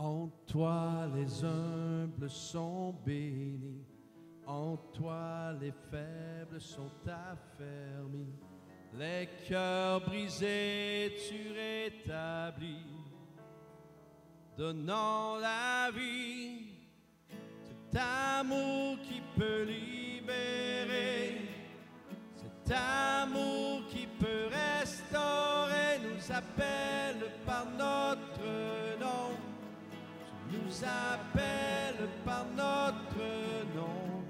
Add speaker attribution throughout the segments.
Speaker 1: En toi les humbles sont bénis, en toi les faibles sont affermis, les cœurs brisés tu rétablis, donnant la vie, cet amour qui peut libérer, cet amour qui peut restaurer, nous appelle par notre nom nous appelle par notre nom.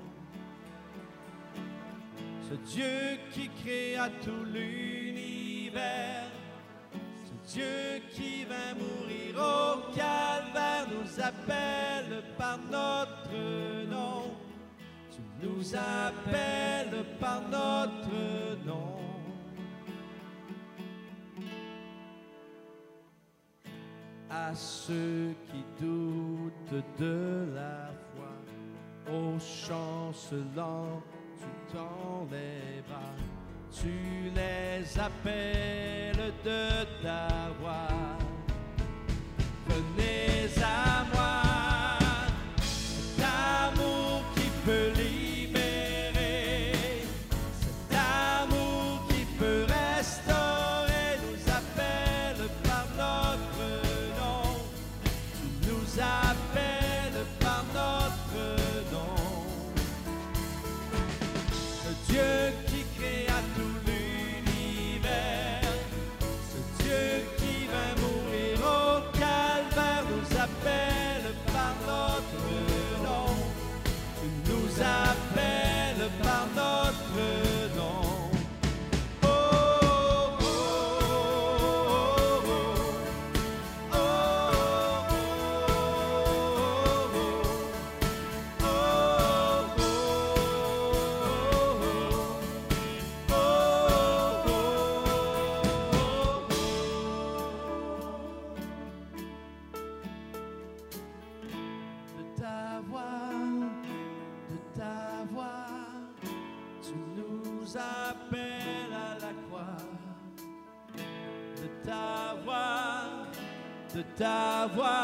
Speaker 1: Ce Dieu qui créa tout l'univers, ce Dieu qui vint mourir au calvaire, nous appelle par notre nom. Tu nous appelles par notre nom. À ceux qui doutent de la foi. Ô chancelant, tu t'enlèveras, tu les appelles de ta voix. Venez à ta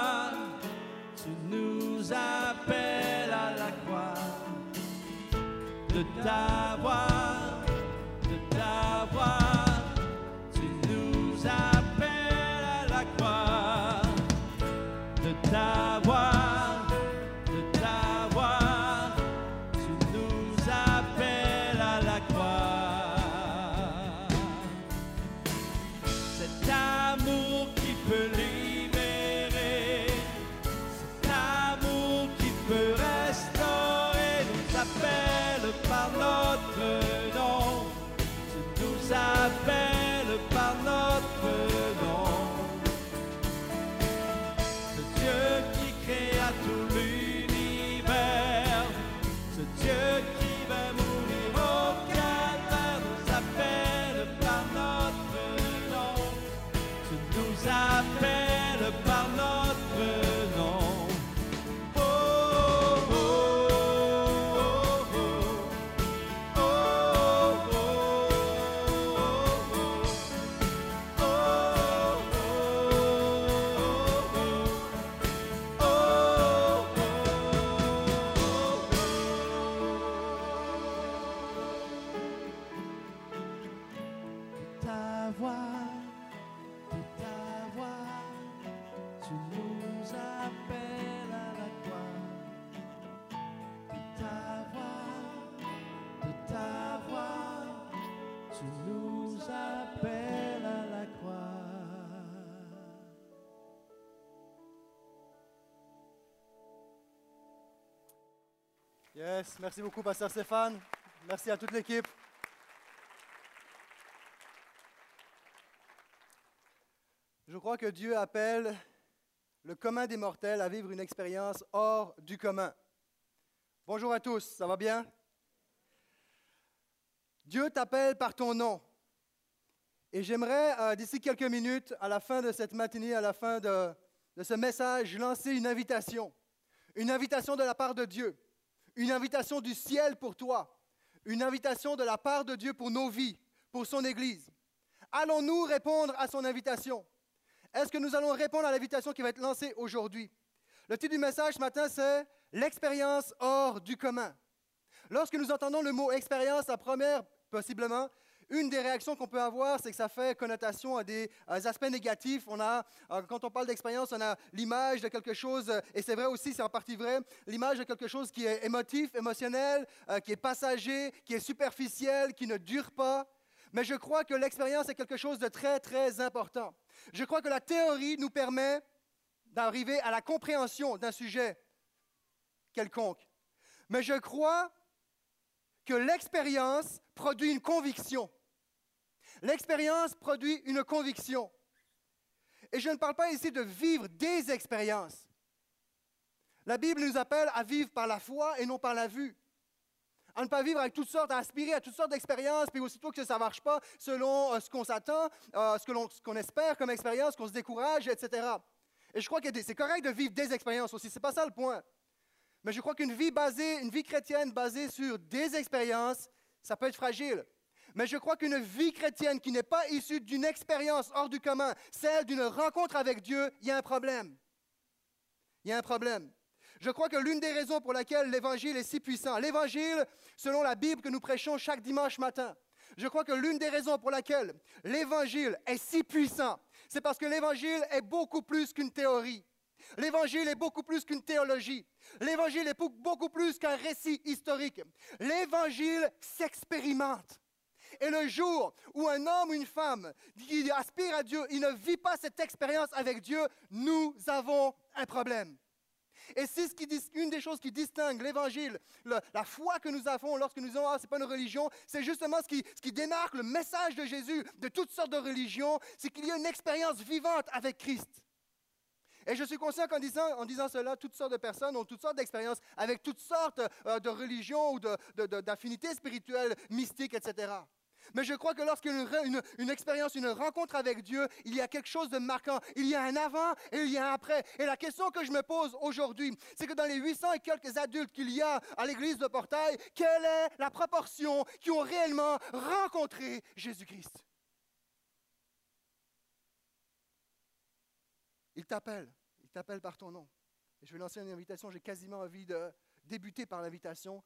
Speaker 2: Merci beaucoup, Pasteur Stéphane. Merci à toute l'équipe. Je crois que Dieu appelle le commun des mortels à vivre une expérience hors du commun. Bonjour à tous, ça va bien? Dieu t'appelle par ton nom. Et j'aimerais, euh, d'ici quelques minutes, à la fin de cette matinée, à la fin de ce message, lancer une invitation. Une invitation de la part de Dieu. Une invitation du ciel pour toi. Une invitation de la part de Dieu pour nos vies, pour son Église. Allons-nous répondre à son invitation? Est-ce que nous allons répondre à l'invitation qui va être lancée aujourd'hui? Le titre du message ce matin, c'est L'expérience hors du commun. Lorsque nous entendons le mot expérience, la première, possiblement, une des réactions qu'on peut avoir, c'est que ça fait connotation à des, aspects négatifs. On a, euh, quand on parle d'expérience, on a l'image de quelque chose, euh, et c'est vrai aussi, c'est en partie vrai, l'image de quelque chose qui est émotif, émotionnel, euh, qui est passager, qui est superficiel, qui ne dure pas. Mais je crois que l'expérience est quelque chose de très, très important. Je crois que la théorie nous permet d'arriver à la compréhension d'un sujet quelconque. Mais je crois que l'expérience produit une conviction. L'expérience produit une conviction. Et je ne parle pas ici de vivre des expériences. La Bible nous appelle à vivre par la foi et non par la vue. À ne pas vivre avec toutes sortes, à aspirer à toutes sortes d'expériences, puis aussitôt que ça ne marche pas selon euh, ce qu'on s'attend, euh, ce qu'on espère comme expérience, qu'on se décourage, etc. Et je crois que c'est correct de vivre des expériences aussi, ce n'est pas ça le point. Mais je crois qu'une vie basée, une vie chrétienne basée sur des expériences, ça peut être fragile. Mais je crois qu'une vie chrétienne qui n'est pas issue d'une expérience hors du commun, celle d'une rencontre avec Dieu, il y a un problème. Il y a un problème. Je crois que l'une des raisons pour laquelle l'Évangile est si puissant, l'Évangile, selon la Bible que nous prêchons chaque dimanche matin, je crois que l'une des raisons pour laquelle l'Évangile est si puissant, c'est parce que l'Évangile est beaucoup plus qu'une théorie. L'Évangile est beaucoup plus qu'une théologie. L'Évangile est beaucoup plus qu'un récit historique. L'Évangile s'expérimente. Et le jour où un homme ou une femme qui aspire à Dieu, il ne vit pas cette expérience avec Dieu, nous avons un problème. Et c'est une des choses qui distingue l'Évangile, la foi que nous avons lorsque nous disons, ah, ce n'est pas une religion, c'est justement ce qui démarque le message de Jésus de toutes sortes de religions, c'est qu'il y a une expérience vivante avec Christ. Et je suis conscient qu'en disant, en disant cela, toutes sortes de personnes ont toutes sortes d'expériences avec toutes sortes euh, de religions ou d'affinités de, spirituelles, mystiques, etc. Mais je crois que a une, une, expérience, une rencontre avec Dieu, il y a quelque chose de marquant. Il y a un avant et il y a un après. Et la question que je me pose aujourd'hui, c'est que dans les 800 et quelques adultes qu'il y a à l'église de Portail, quelle est la proportion qui ont réellement rencontré Jésus-Christ? Il t'appelle, il t'appelle par ton nom. Je vais lancer une invitation, j'ai quasiment envie de débuter par l'invitation,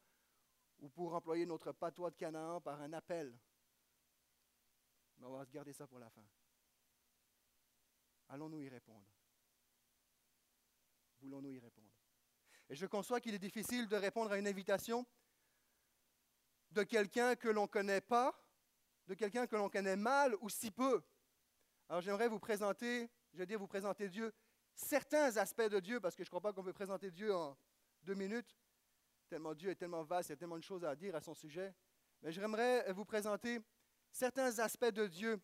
Speaker 2: ou pour employer notre patois de Canaan, par un appel. Mais on va garder ça pour la fin. Allons-nous y répondre? Voulons-nous y répondre? Et je conçois qu'il est difficile de répondre à une invitation de quelqu'un que l'on ne connaît pas, de quelqu'un que l'on connaît mal ou si peu. Alors j'aimerais vous présenter je veux dire, vous présenter Dieu, certains aspects de Dieu, parce que je ne crois pas qu'on peut présenter Dieu en deux minutes, tellement Dieu est tellement vaste, il y a tellement de choses à dire à son sujet. Mais j'aimerais vous présenter certains aspects de Dieu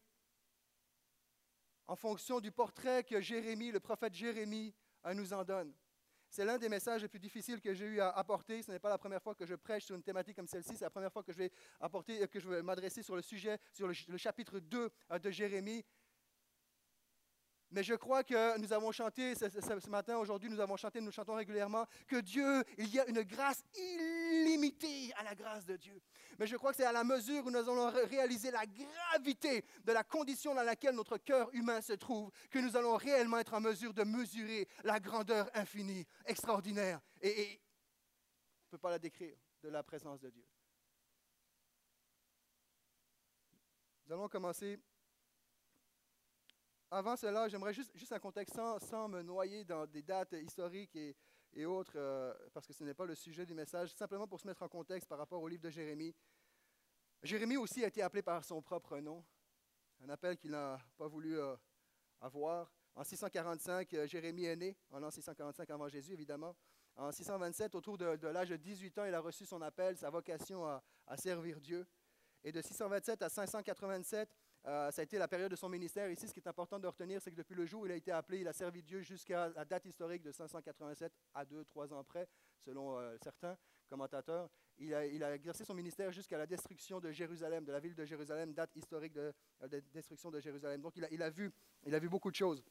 Speaker 2: en fonction du portrait que Jérémie, le prophète Jérémie, nous en donne. C'est l'un des messages les plus difficiles que j'ai eu à apporter. Ce n'est pas la première fois que je prêche sur une thématique comme celle-ci. C'est la première fois que je vais apporter, que je vais m'adresser sur le sujet, sur le, le chapitre 2 de Jérémie. Mais je crois que nous avons chanté ce, matin, aujourd'hui, nous avons chanté, nous chantons régulièrement, que Dieu, il y a une grâce illimitée à la grâce de Dieu. Mais je crois que c'est à la mesure où nous allons réaliser la gravité de la condition dans laquelle notre cœur humain se trouve, que nous allons réellement être en mesure de mesurer la grandeur infinie, extraordinaire, et, on ne peut pas la décrire, de la présence de Dieu. Nous allons commencer avant cela, j'aimerais juste, un contexte sans, me noyer dans des dates historiques et, autres, euh, parce que ce n'est pas le sujet du message, simplement pour se mettre en contexte par rapport au livre de Jérémie. Jérémie aussi a été appelé par son propre nom, un appel qu'il n'a pas voulu euh, avoir. En 645, euh, Jérémie est né, en l'an 645 avant Jésus, évidemment. En 627, autour de, l'âge de 18 ans, il a reçu son appel, sa vocation à servir Dieu. Et de 627 à 587, euh, ça a été la période de son ministère. Ici, ce qui est important de retenir, c'est que depuis le jour où il a été appelé, il a servi Dieu jusqu'à la date historique de 587 à 2-3 ans après, selon euh, certains commentateurs. Il a, exercé son ministère jusqu'à la destruction de Jérusalem, de la ville de Jérusalem, date historique de, la euh, destruction de Jérusalem. Donc il a, vu, il a vu beaucoup de choses.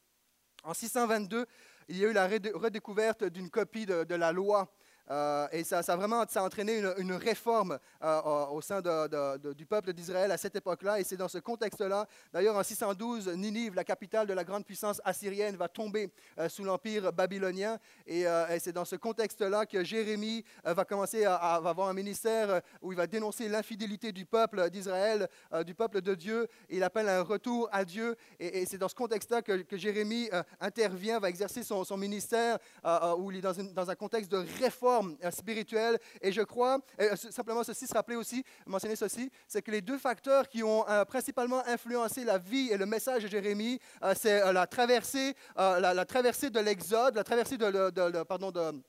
Speaker 2: En 622, il y a eu la redécouverte d'une copie de, la loi Euh, et ça, ça, a vraiment ça a entraîné une, réforme euh, au sein du peuple d'Israël à cette époque-là. Et c'est dans ce contexte-là, d'ailleurs en 612, Ninive, la capitale de la grande puissance assyrienne, va tomber euh, sous l'empire babylonien. Et, c'est dans ce contexte-là que Jérémie va commencer à, avoir un ministère où il va dénoncer l'infidélité du peuple d'Israël, du peuple de Dieu. Il appelle un retour à Dieu. Et, c'est dans ce contexte-là que, Jérémie intervient, va exercer son, ministère, où il est dans un contexte de réforme euh, spirituelle. Et je crois, euh, simplement ceci, se rappeler aussi, mentionner ceci, c'est que les deux facteurs qui ont euh, principalement influencé la vie et le message de Jérémie, c'est la traversée, la, traversée de l'Exode, la traversée de pardon, de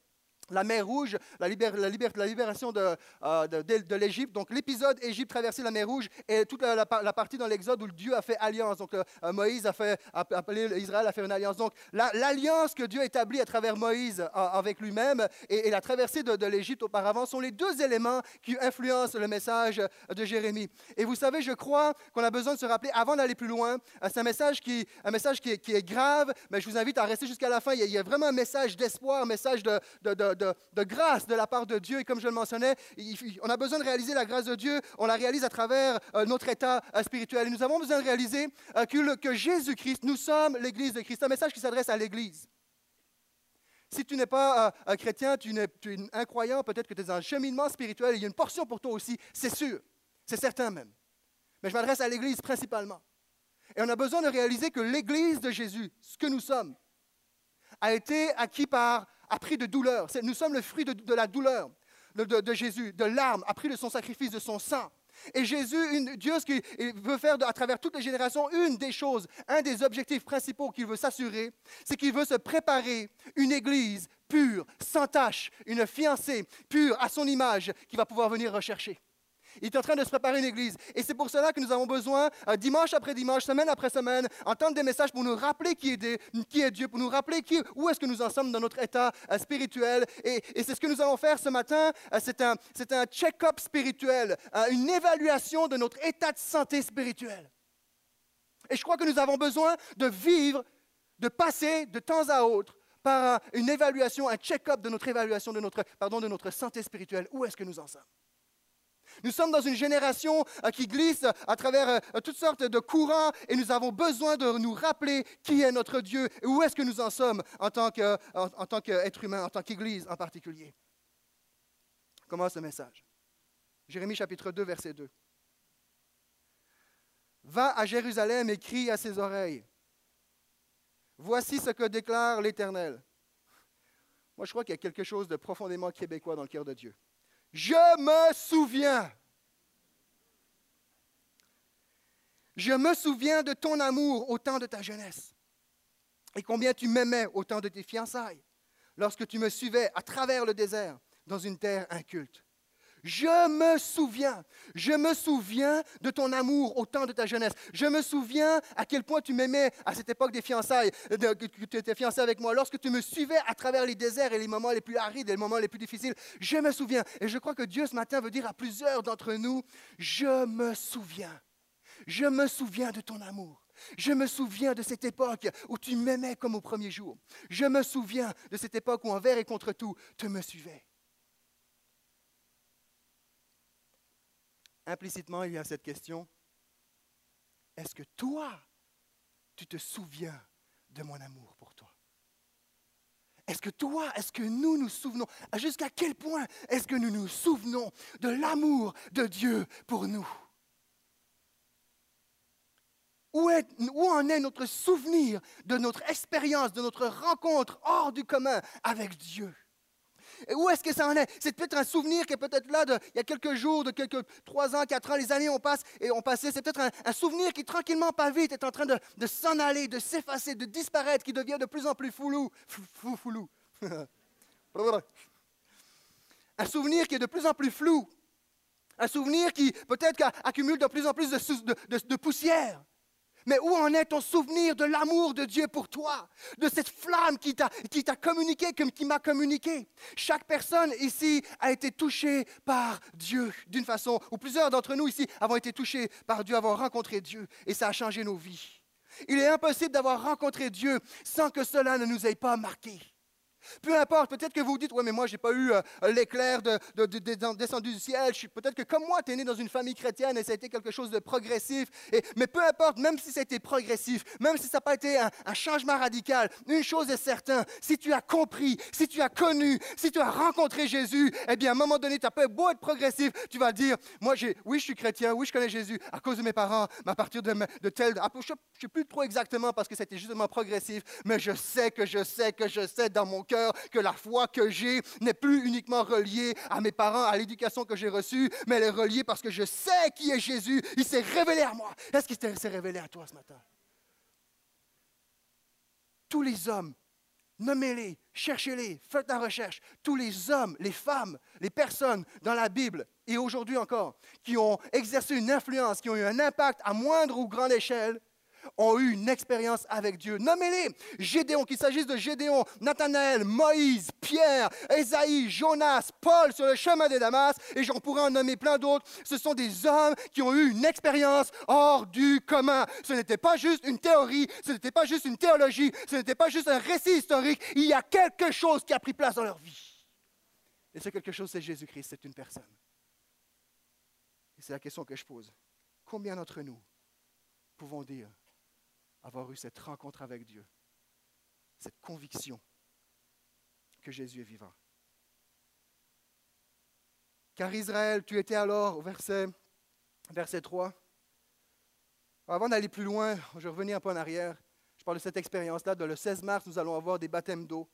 Speaker 2: la mer Rouge, la, libération de, euh, de, l'Égypte. Donc l'épisode Égypte traverser la mer Rouge et toute la, partie dans l'Exode où Dieu a fait alliance. Donc euh, Moïse a appelé Israël à faire une alliance. Donc l'alliance que Dieu établit à travers Moïse euh, avec lui-même et, la traversée de, l'Égypte auparavant sont les deux éléments qui influencent le message de Jérémie. Et vous savez, je crois qu'on a besoin de se rappeler avant d'aller plus loin. c'est un message qui, un message qui est, grave, mais je vous invite à rester jusqu'à la fin. Il y a, il y a vraiment un message d'espoir, un message de de, grâce de la part de Dieu. Et comme je le mentionnais, on a besoin de réaliser la grâce de Dieu. On la réalise à travers euh, notre état euh, spirituel. Et nous avons besoin de réaliser euh, que, Jésus-Christ, nous sommes l'Église de Christ. Un message qui s'adresse à l'Église. Si tu n'es pas un chrétien, tu, es, tu es incroyant, peut-être que tu es dans un cheminement spirituel, il y a une portion pour toi aussi, c'est sûr, c'est certain même. Mais je m'adresse à l'Église principalement. Et on a besoin de réaliser que l'Église de Jésus, ce que nous sommes, a été acquis par appris de douleur. Nous sommes le fruit de, la douleur de, Jésus, de l'arme, appris de son sacrifice, de son sang. Et Jésus, une, Dieu, ce qu'il veut faire à travers toutes les générations, une des choses, un des objectifs principaux qu'il veut s'assurer, c'est qu'il veut se préparer une église pure, sans tache, une fiancée pure à son image, qui va pouvoir venir rechercher. Il est en train de se préparer une église. Et c'est pour cela que nous avons besoin, euh, dimanche après dimanche, semaine après semaine, entendre des messages pour nous rappeler qui est, Dieu, qui est Dieu pour nous rappeler où est-ce que nous en sommes dans notre état euh, spirituel. Et, c'est ce que nous allons faire ce matin. Euh, c'est un, un check-up spirituel, une évaluation de notre état de santé spirituelle. Et je crois que nous avons besoin de vivre, de passer de temps à autre par une évaluation, un check-up de notre évaluation de notre, pardon, de notre santé spirituelle. Où est-ce que nous en sommes? Nous sommes dans une génération euh, qui glisse à travers euh, toutes sortes de courants et nous avons besoin de nous rappeler qui est notre Dieu et où est-ce que nous en sommes en tant qu'être humain, en tant qu'Église en particulier. Comment ce message? Jérémie chapitre 2, verset 2. Va à Jérusalem et crie à ses oreilles. Voici ce que déclare l'Éternel. Moi, je crois qu'il y a quelque chose de profondément québécois dans le cœur de Dieu. Je me souviens. Je me souviens de ton amour au temps de ta jeunesse et combien tu m'aimais au temps de tes fiançailles, lorsque tu me suivais à travers le désert dans une terre inculte. Je me souviens, je me souviens de ton amour au temps de ta jeunesse. Je me souviens à quel point tu m'aimais à cette époque des fiançailles, que tu étais fiancé avec moi, lorsque tu me suivais à travers les déserts et les moments les plus arides et les moments les plus difficiles. Je me souviens. Et je crois que Dieu ce matin veut dire à plusieurs d'entre nous, je me souviens. Je me souviens de ton amour. Je me souviens de cette époque où tu m'aimais comme au premier jour. Je me souviens de cette époque où envers et contre tout, tu me suivais. Implicitement, il y a cette question, est-ce que toi, tu te souviens de mon amour pour toi? Est-ce que toi, est-ce que nous nous souvenons, jusqu'à quel point est-ce que nous nous souvenons de l'amour de Dieu pour nous? Où, en est notre souvenir de notre expérience, de notre rencontre hors du commun avec Dieu? Où est-ce que ça en est? C'est peut-être un souvenir qui est peut-être là il y a quelques jours, de quelques trois ans, quatre ans, les années ont passé et passé. C'est peut-être un, souvenir qui tranquillement, pas vite, est en train de, s'en aller, de s'effacer, de disparaître, qui devient de plus en plus foulou. Fou, foulou. un souvenir qui est de plus en plus flou. Un souvenir qui peut-être accumule de plus en plus de poussière. Mais où en est ton souvenir de l'amour de Dieu pour toi, de cette flamme qui t'a, communiqué comme qui m'a communiqué Chaque personne ici a été touchée par Dieu d'une façon, ou plusieurs d'entre nous ici avons été touchés par Dieu, avons rencontré Dieu, et ça a changé nos vies. Il est impossible d'avoir rencontré Dieu sans que cela ne nous ait pas marqués. Peu importe, peut-être que vous dites, ouais, mais moi, j'ai pas eu euh, l'éclair de, de- de- de- descendu du ciel. Je Peut-être que comme moi, tu es né dans une famille chrétienne et ça a été quelque chose de progressif. Mais peu importe, même si c'était progressif, même si ça n'a pas été un, changement radical, une chose est certaine, si tu as compris, si tu as connu, si tu as rencontré Jésus, eh bien, à un moment donné, tu as pas beau être progressif, tu vas dire, moi, oui, je suis chrétien, oui, je connais Jésus à cause de mes parents, mais à partir de, de tel, ah, je ne sais plus trop exactement parce que c'était justement progressif, mais je sais que je sais que je sais dans mon cœur que la foi que j'ai n'est plus uniquement reliée à mes parents, à l'éducation que j'ai reçue, mais elle est reliée parce que je sais qui est Jésus. Il s'est révélé à moi. Est-ce qu'il s'est révélé à toi ce matin? Tous les hommes, nommez-les, cherchez-les, faites la recherche. Tous les hommes, les femmes, les personnes dans la Bible et aujourd'hui encore, qui ont exercé une influence, qui ont eu un impact à moindre ou grande échelle, ont eu une expérience avec Dieu. Nommez-les. Gédéon, qu'il s'agisse de Gédéon, Nathanaël, Moïse, Pierre, Ésaïe, Jonas, Paul sur le chemin de Damas, et j'en pourrais en nommer plein d'autres. Ce sont des hommes qui ont eu une expérience hors du commun. Ce n'était pas juste une théorie, ce n'était pas juste une théologie, ce n'était pas juste un récit historique. Il y a quelque chose qui a pris place dans leur vie. Et ce quelque chose, c'est Jésus-Christ, c'est une personne. Et c'est la question que je pose. Combien d'entre nous pouvons dire avoir eu cette rencontre avec Dieu, cette conviction que Jésus est vivant. Car Israël, tu étais alors, au verset, verset 3. Avant d'aller plus loin, je vais revenir un peu en arrière. Je parle de cette expérience-là. Le 16 mars, nous allons avoir des baptêmes d'eau.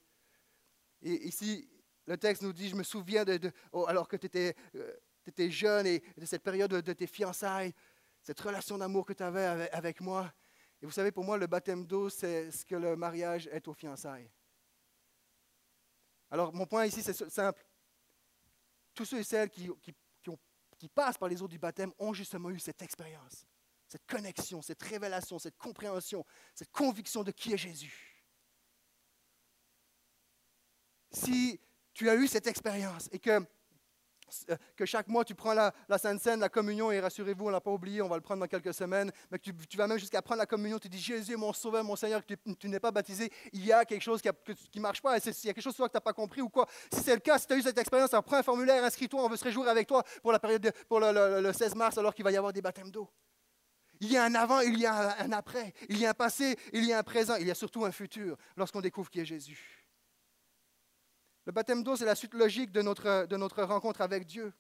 Speaker 2: Et ici, le texte nous dit, je me souviens, de, oh, alors que tu étais, euh, jeune et de cette période de, tes fiançailles, cette relation d'amour que tu avais avec moi. Et vous savez, pour moi, le baptême d'eau, c'est ce que le mariage est aux fiançailles. Alors, mon point ici, c'est simple. Tous ceux et celles qui, qui- passent par les eaux du baptême ont justement eu cette expérience, cette connexion, cette révélation, cette compréhension, cette conviction de qui est Jésus. Si tu as eu cette expérience et que que chaque mois tu prends la, Sainte Seine, la communion, et rassurez-vous, on ne l'a pas oublié, on va le prendre dans quelques semaines, mais que tu, vas même jusqu'à prendre la communion, tu dis Jésus mon sauveur, mon Seigneur, tu, n'es pas baptisé, il y a quelque chose qui ne marche pas, il y a quelque chose que tu n'as pas compris ou quoi. Si c'est le cas, si tu as eu cette expérience, alors prends un formulaire, inscris-toi, on veut se réjouir avec toi pour la période de- pour le, le- le 16 mars, alors qu'il va y avoir des baptêmes d'eau. Il y a un avant, il y a un après, il y a un passé, il y a un présent, il y a surtout un futur lorsqu'on découvre qui est Jésus. Le baptême d'eau, c'est la suite logique de notre, de notre rencontre avec Dieu.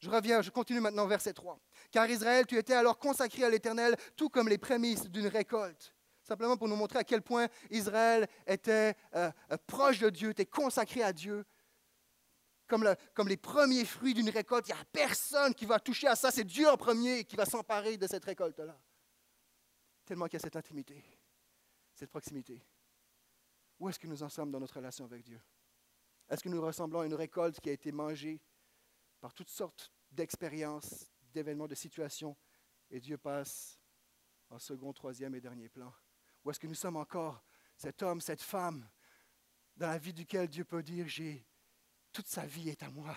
Speaker 2: Je reviens, je continue maintenant verset 3. Car Israël, tu étais alors consacré à l'Éternel, tout comme les prémices d'une récolte. Simplement pour nous montrer à quel point Israël était euh, euh, proche de Dieu, était consacré à Dieu. Comme, le- comme les premiers fruits d'une récolte, il n'y a personne qui va toucher à ça. C'est Dieu en premier qui va s'emparer de cette récolte-là. Tellement qu'il y a cette intimité, cette proximité. Où est-ce que nous en sommes dans notre relation avec Dieu? Est-ce que nous ressemblons à une récolte qui a été mangée par toutes sortes d'expériences, d'événements, de situations, et Dieu passe en second, troisième et dernier plan? Ou est-ce que nous sommes encore cet homme, cette femme, dans la vie duquel Dieu peut dire, j'ai toute sa vie est à moi,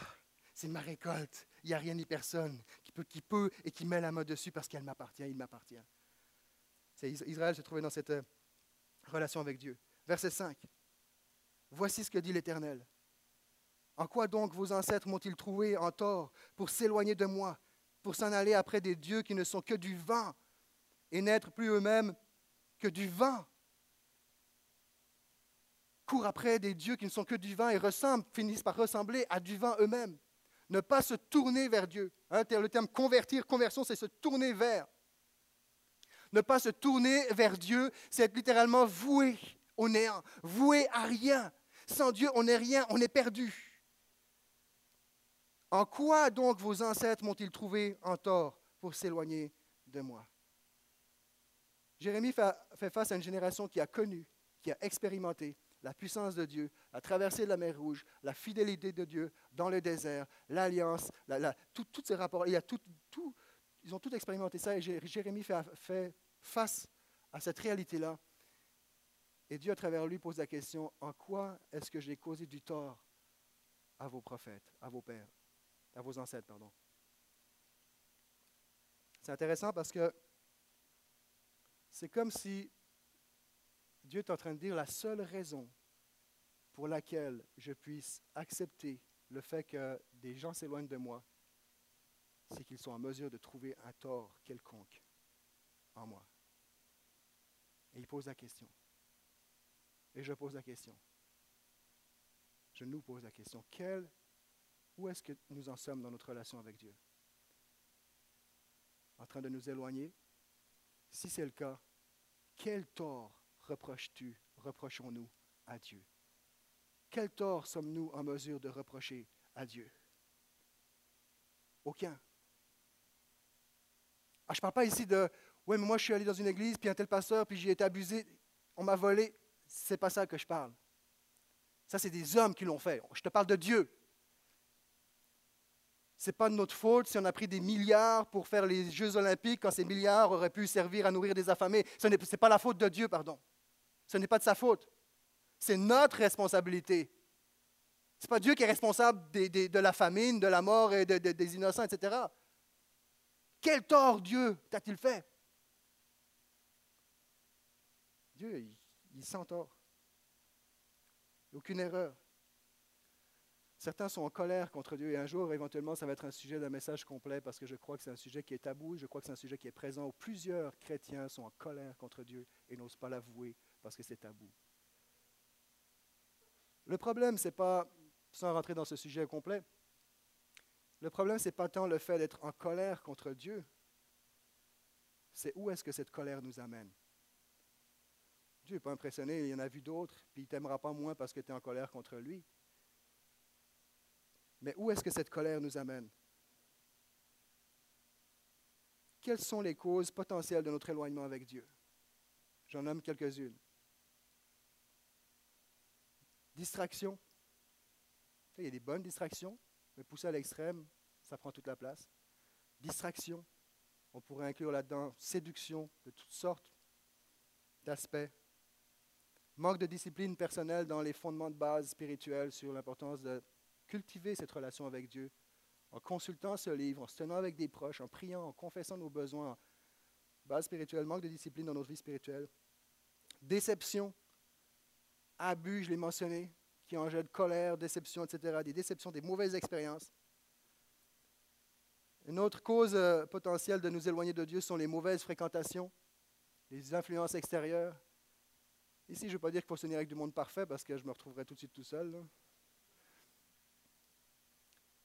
Speaker 2: c'est ma récolte, il n'y a rien ni personne qui peut, et qui met la main dessus parce qu'elle m'appartient, il m'appartient. C'est Is- Israël se trouvait dans cette euh, relation avec Dieu. Verset 5. Voici ce que dit l'Éternel. En quoi donc vos ancêtres m'ont-ils trouvé en tort pour s'éloigner de moi, pour s'en aller après des dieux qui ne sont que du vent et n'être plus eux-mêmes que du vent? Courent après des dieux qui ne sont que du vent et ressemblent, finissent par ressembler à du vent eux-mêmes. Ne pas se tourner vers Dieu. Hein, le terme convertir, conversion, c'est se tourner vers. Ne pas se tourner vers Dieu, c'est être littéralement voué au néant, voué à rien. Sans Dieu, on n'est rien, on est perdu. En quoi donc vos ancêtres m'ont-ils trouvé en tort pour s'éloigner de moi? Jérémie fait, face à une génération qui a connu, qui a expérimenté la puissance de Dieu, la traversée de la mer Rouge, la fidélité de Dieu dans le désert, l'alliance, la- tous ces rapports. Il y ils ont tout expérimenté ça et Jé- Jérémie fait face à cette réalité-là. Et Dieu, à travers lui, pose la question, en quoi est-ce que j'ai causé du tort à vos prophètes, à vos pères, à vos ancêtres, pardon. C'est intéressant parce que c'est comme si Dieu est en train de dire la seule raison pour laquelle je puisse accepter le fait que des gens s'éloignent de moi, c'est qu'ils sont en mesure de trouver un tort quelconque en moi. Et il pose la question. Et je pose la question. Je nous pose la question. Quel, où est-ce que nous en sommes dans notre relation avec Dieu? En train de nous éloigner? Si c'est le cas, quel tort reproches-tu, reprochons-nous à Dieu? Quel tort sommes-nous en mesure de reprocher à Dieu? Aucun. Ah, je ne parle pas ici de Oui, mais moi je suis allé dans une église, puis un tel pasteur, puis j'ai été abusé, on m'a volé. C'est pas ça que je parle. Ça, c'est des hommes qui l'ont fait. Je te parle de Dieu. N'est pas de notre faute si on a pris des milliards pour faire les Jeux olympiques quand ces milliards auraient pu servir à nourrir des affamés. Ce n'est pas la faute de Dieu, pardon. Ce n'est pas de sa faute. C'est notre responsabilité. Ce n'est pas Dieu qui est responsable de la famine, de la mort et des innocents, etc. Quel tort Dieu t'a-t-il fait? Dieu, il, il sent tort. Aucune erreur. Certains sont en colère contre Dieu et un jour, éventuellement, ça va être un sujet d'un message complet parce que je crois que c'est un sujet qui est tabou, je crois que c'est un sujet qui est présent où plusieurs chrétiens sont en colère contre Dieu et n'osent pas l'avouer parce que c'est tabou. Le problème, ce n'est pas, sans rentrer dans ce sujet complet, le problème, ce n'est pas tant le fait d'être en colère contre Dieu, c'est où est-ce que cette colère nous amène? Dieu n'est pas impressionné, il y en a vu d'autres, puis il t'aimera pas moins parce que tu es en colère contre lui. Mais où est-ce que cette colère nous amène? Quelles sont les causes potentielles de notre éloignement avec Dieu? J'en nomme quelques-unes. Distraction. Il y a des bonnes distractions, mais poussées à l'extrême, ça prend toute la place. Distraction. On pourrait inclure là-dedans séduction de toutes sortes d'aspects manque de discipline personnelle dans les fondements de base spirituels sur l'importance de cultiver cette relation avec Dieu, en consultant ce livre, en se tenant avec des proches, en priant, en confessant nos besoins, base spirituelle, manque de discipline dans notre vie spirituelle, déception, abus, je l'ai mentionné, qui de colère, déception, etc., des déceptions, des mauvaises expériences. Une autre cause euh, potentielle de nous éloigner de Dieu sont les mauvaises fréquentations, les influences extérieures, Ici, je ne veux pas dire qu'il faut se tenir avec du monde parfait parce que je me retrouverai tout de suite tout seul.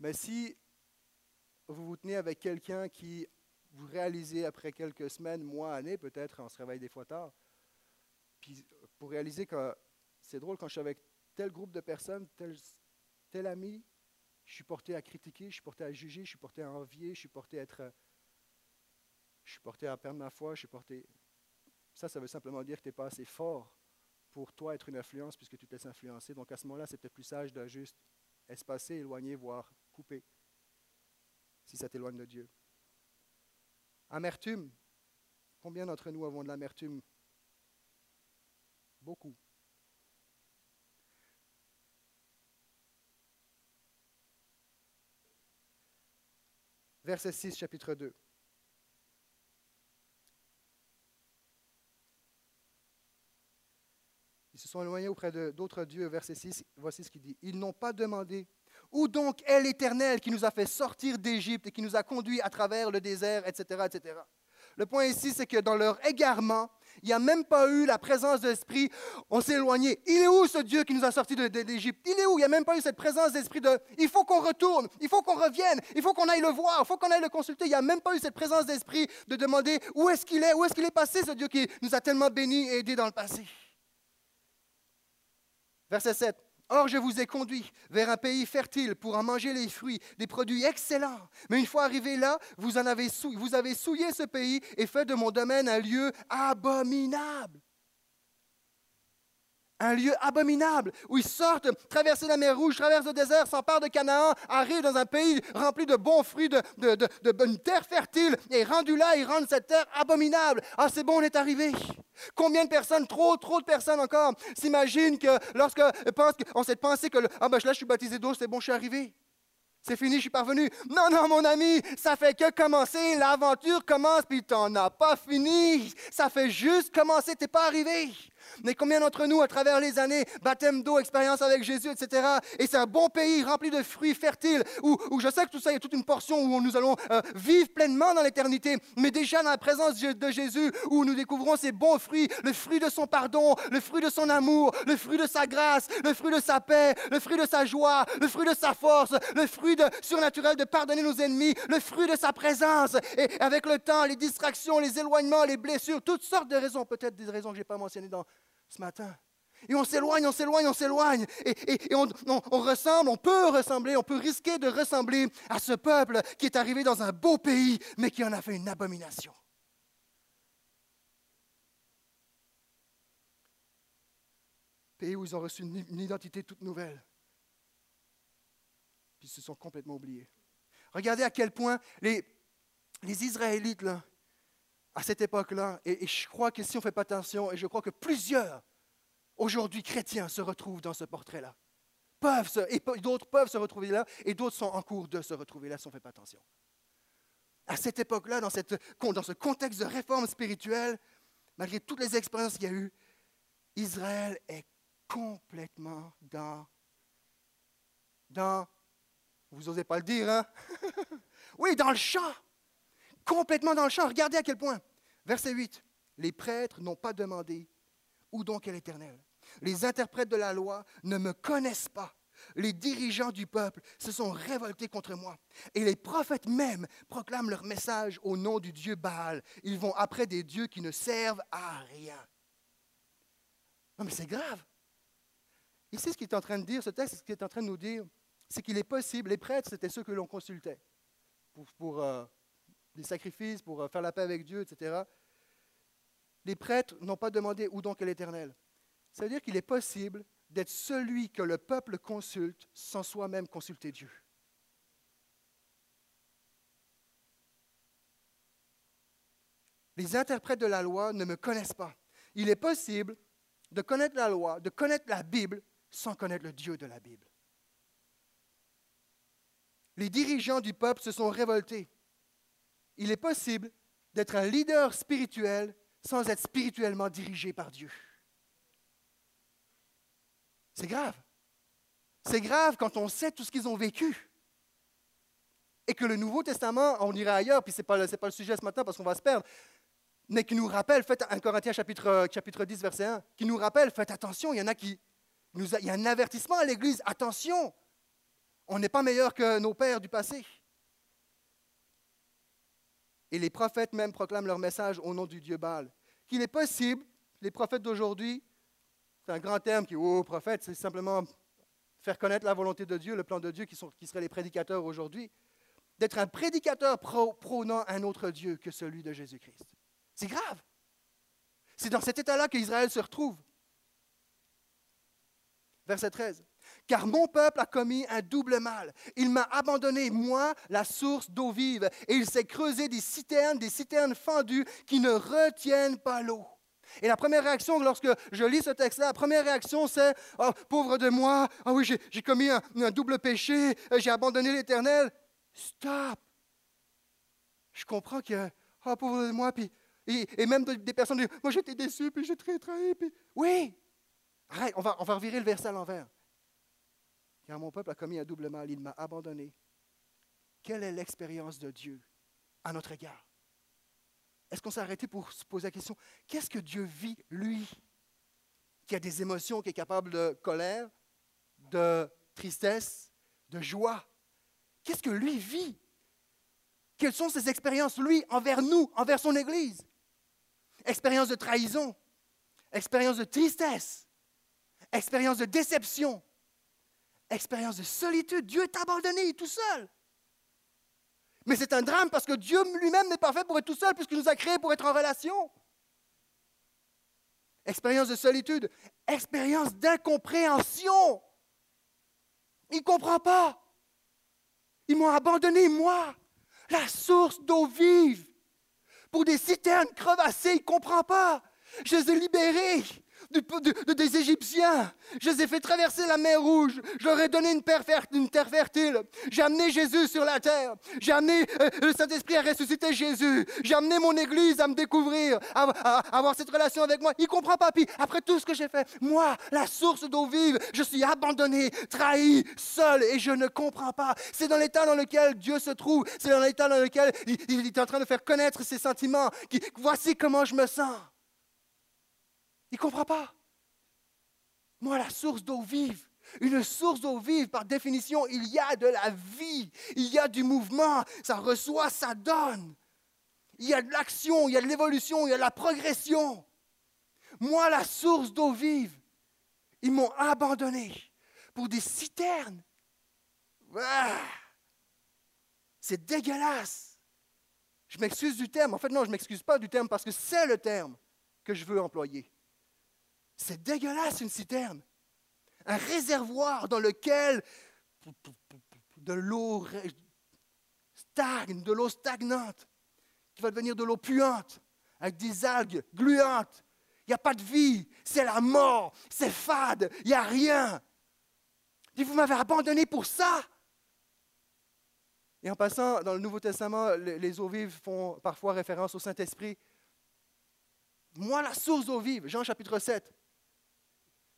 Speaker 2: Mais si vous vous tenez avec quelqu'un qui vous réalisez après quelques semaines, mois, années, peut-être, on se réveille des fois tard, puis pour réaliser que c'est drôle quand je suis avec tel groupe de personnes, tel, tel ami, je suis porté à critiquer, je suis porté à juger, je suis porté à envier, je suis porté à être. Je suis porté à perdre ma foi, je suis porté. Ça, ça veut simplement dire que tu n'es pas assez fort pour toi être une influence puisque tu te laisses influencer. Donc à ce moment-là, c'est peut-être plus sage de juste espacer, éloigner, voire couper, si ça t'éloigne de Dieu. Amertume. Combien d'entre nous avons de l'amertume? Beaucoup. Verset 6, chapitre 2. se sont éloignés auprès d'autres dieux. Verset 6, voici ce qu'il dit. Ils n'ont pas demandé. Où donc est l'Éternel qui nous a fait sortir d'Égypte et qui nous a conduits à travers le désert, etc., etc. Le point ici, c'est que dans leur égarement, il n'y a même pas eu la présence d'esprit. On s'est éloigné. Il est où ce Dieu qui nous a sortis d'Égypte? Il est où? Il n'y a même pas eu cette présence d'esprit de il faut qu'on retourne, il faut qu'on revienne, il faut qu'on aille le voir, il faut qu'on aille le consulter. Il n'y a même pas eu cette présence d'esprit de demander où est-ce qu'il est, où est-ce qu'il est passé ce Dieu qui nous a tellement bénis et aidés dans le passé. Verset 7. Or, je vous ai conduit vers un pays fertile pour en manger les fruits, des produits excellents. Mais une fois arrivé là, vous, en avez, vous avez souillé ce pays et fait de mon domaine un lieu abominable un lieu abominable où ils sortent, traversent la mer Rouge, traversent le désert, s'emparent de Canaan, arrivent dans un pays rempli de bons fruits, de, de, de, terre fertile, et rendus là, ils rendent cette terre abominable. Ah, c'est bon, on est arrivé. Combien de personnes, trop, trop de personnes encore, s'imaginent que lorsque pense, on s'est pensé que, ah ben là, je suis baptisé d'eau, c'est bon, je suis arrivé. C'est fini, je suis parvenu. Non, non, mon ami, ça fait que commencer. L'aventure commence, puis t'en as pas fini. Ça fait juste commencer, t'es pas arrivé. Mais combien d'entre nous, à travers les années, baptême d'eau, expérience avec Jésus, etc., et c'est un bon pays rempli de fruits fertiles, où, où je sais que tout ça, il y a toute une portion où nous allons euh, vivre pleinement dans l'éternité, mais déjà dans la présence de Jésus, où nous découvrons ces bons fruits, le fruit de son pardon, le fruit de son amour, le fruit de sa grâce, le fruit de sa paix, le fruit de sa joie, le fruit de sa force, le fruit surnaturel de pardonner nos ennemis, le fruit de sa présence. Et avec le temps, les distractions, les éloignements, les blessures, toutes sortes de raisons, peut-être des raisons que je n'ai pas mentionnées dans, ce matin. Et on s'éloigne, on s'éloigne, on s'éloigne. Et, on, ressemble, on peut ressembler, on peut risquer de ressembler à ce peuple qui est arrivé dans un beau pays, mais qui en a fait une abomination. Pays où ils ont reçu une, identité toute nouvelle. Puis ils se sont complètement oubliés. Regardez à quel point les, Israélites, là, à cette époque-là, et, je crois que si on ne fait pas attention, et je crois que plusieurs aujourd'hui chrétiens se retrouvent dans ce portrait-là, peuvent et d'autres peuvent se retrouver là, et d'autres sont en cours de se retrouver là si on ne fait pas attention. À cette époque-là, dans, dans ce contexte de réforme spirituelle, malgré toutes les expériences qu'il y a eu, Israël est complètement dans, dans, vous n'osez pas le dire, hein? oui, dans le champ complètement dans le champ. Regardez à quel point. Verset 8. Les prêtres n'ont pas demandé où donc est l'Éternel? Les interprètes de la loi ne me connaissent pas. Les dirigeants du peuple se sont révoltés contre moi. Et les prophètes même proclament leur message au nom du Dieu Baal. Ils vont après des dieux qui ne servent à rien. Non, mais c'est grave. Ici, ce qu'il est en train de dire, ce texte, ce qu'il est en train de nous dire, c'est qu'il est possible, les prêtres, c'était ceux que l'on consultait pour, pour euh, des sacrifices pour euh, faire la paix avec Dieu, etc. Les prêtres n'ont pas demandé où donc est l'Éternel. Ça veut dire qu'il est possible d'être celui que le peuple consulte sans soi-même consulter Dieu. Les interprètes de la loi ne me connaissent pas. Il est possible de connaître la loi, de connaître la Bible sans connaître le Dieu de la Bible. Les dirigeants du peuple se sont révoltés il est possible d'être un leader spirituel sans être spirituellement dirigé par Dieu. C'est grave. C'est grave quand on sait tout ce qu'ils ont vécu. Et que le Nouveau Testament, on ira ailleurs, puis ce n'est pas, pas, le sujet ce matin parce qu'on va se perdre, mais qui nous rappelle, faites un Corinthiens chapitre, chapitre 10, verset 1, qui nous rappelle, faites attention, il y en a qui... il y a un avertissement à l'Église, attention, on n'est pas meilleur que nos pères du passé. Et les prophètes même proclament leur message au nom du Dieu Baal. Qu'il est possible, les prophètes d'aujourd'hui, c'est un grand terme qui, oh, prophète, c'est simplement faire connaître la volonté de Dieu, le plan de Dieu, qui, sont, seraient les prédicateurs aujourd'hui, d'être un prédicateur prônant un autre Dieu que celui de Jésus-Christ. C'est grave. C'est dans cet état-là qu'Israël se retrouve. Verset 13 car mon peuple a commis un double mal. Il m'a abandonné, moi, la source d'eau vive, et il s'est creusé des citernes, des citernes fendues qui ne retiennent pas l'eau. Et la première réaction, lorsque je lis ce texte-là, la première réaction, c'est oh, pauvre de moi, ah oui, j'ai commis un, double péché, euh, j'ai abandonné l'Éternel. Stop! Je comprends que, oh, pauvre de moi, puis, et, même des personnes disent, moi j'étais déçu, puis j'ai très trahi. Puis... Oui! Arrête, on va, on va revirer le verset à l'envers car mon peuple a commis un double mal, il m'a abandonné. Quelle est l'expérience de Dieu à notre égard? Est-ce qu'on s'est arrêté pour se poser la question, qu'est-ce que Dieu vit, lui, qui a des émotions, qui est capable de colère, de tristesse, de joie? Qu'est-ce que lui vit? Quelles sont ses expériences, lui, envers nous, envers son Église? Expérience de trahison, expérience de tristesse, expérience de déception, expérience de solitude. Dieu est abandonné, tout seul. Mais c'est un drame parce que Dieu lui-même n'est pas fait pour être tout seul puisqu'il nous a créés pour être en relation. Expérience de solitude, expérience d'incompréhension. Il ne comprend pas. Ils m'ont abandonné, moi, la source d'eau vive, pour des citernes crevassées. Il ne comprend pas. Je les ai libérés des Égyptiens. Je les ai fait traverser la mer Rouge. Je leur ai donné une, terre fertile. J'ai amené Jésus sur la terre. J'ai amené euh, le Saint-Esprit à ressusciter Jésus. J'ai amené mon Église à me découvrir, à, avoir cette relation avec moi. Il comprend pas. Puis après tout ce que j'ai fait, moi, la source d'eau vive, je suis abandonné, trahi, seul, et je ne comprends pas. C'est dans l'état dans lequel Dieu se trouve. C'est dans l'état dans lequel il, il est en train de faire connaître ses sentiments. Qui- voici comment je me sens. Il ne comprend pas. Moi, la source d'eau vive, une source d'eau vive, par définition, il y a de la vie, il y a du mouvement, ça reçoit, ça donne. Il y a de l'action, il y a de l'évolution, il y a de la progression. Moi, la source d'eau vive, ils m'ont abandonné pour des citernes. Ah! C'est dégueulasse. Je m'excuse du terme. En fait, non, je ne m'excuse pas du terme parce que c'est le terme que je veux employer. C'est dégueulasse une citerne. Un réservoir dans lequel de l'eau stagne, de l'eau stagnante, qui va devenir de l'eau puante, avec des algues gluantes. Il n'y a pas de vie, c'est la mort, c'est fade, il n'y a rien. Vous m'avez abandonné pour ça. Et en passant, dans le Nouveau Testament, les eaux vives font parfois référence au Saint-Esprit. Moi, la source d'eau vive, Jean chapitre 7.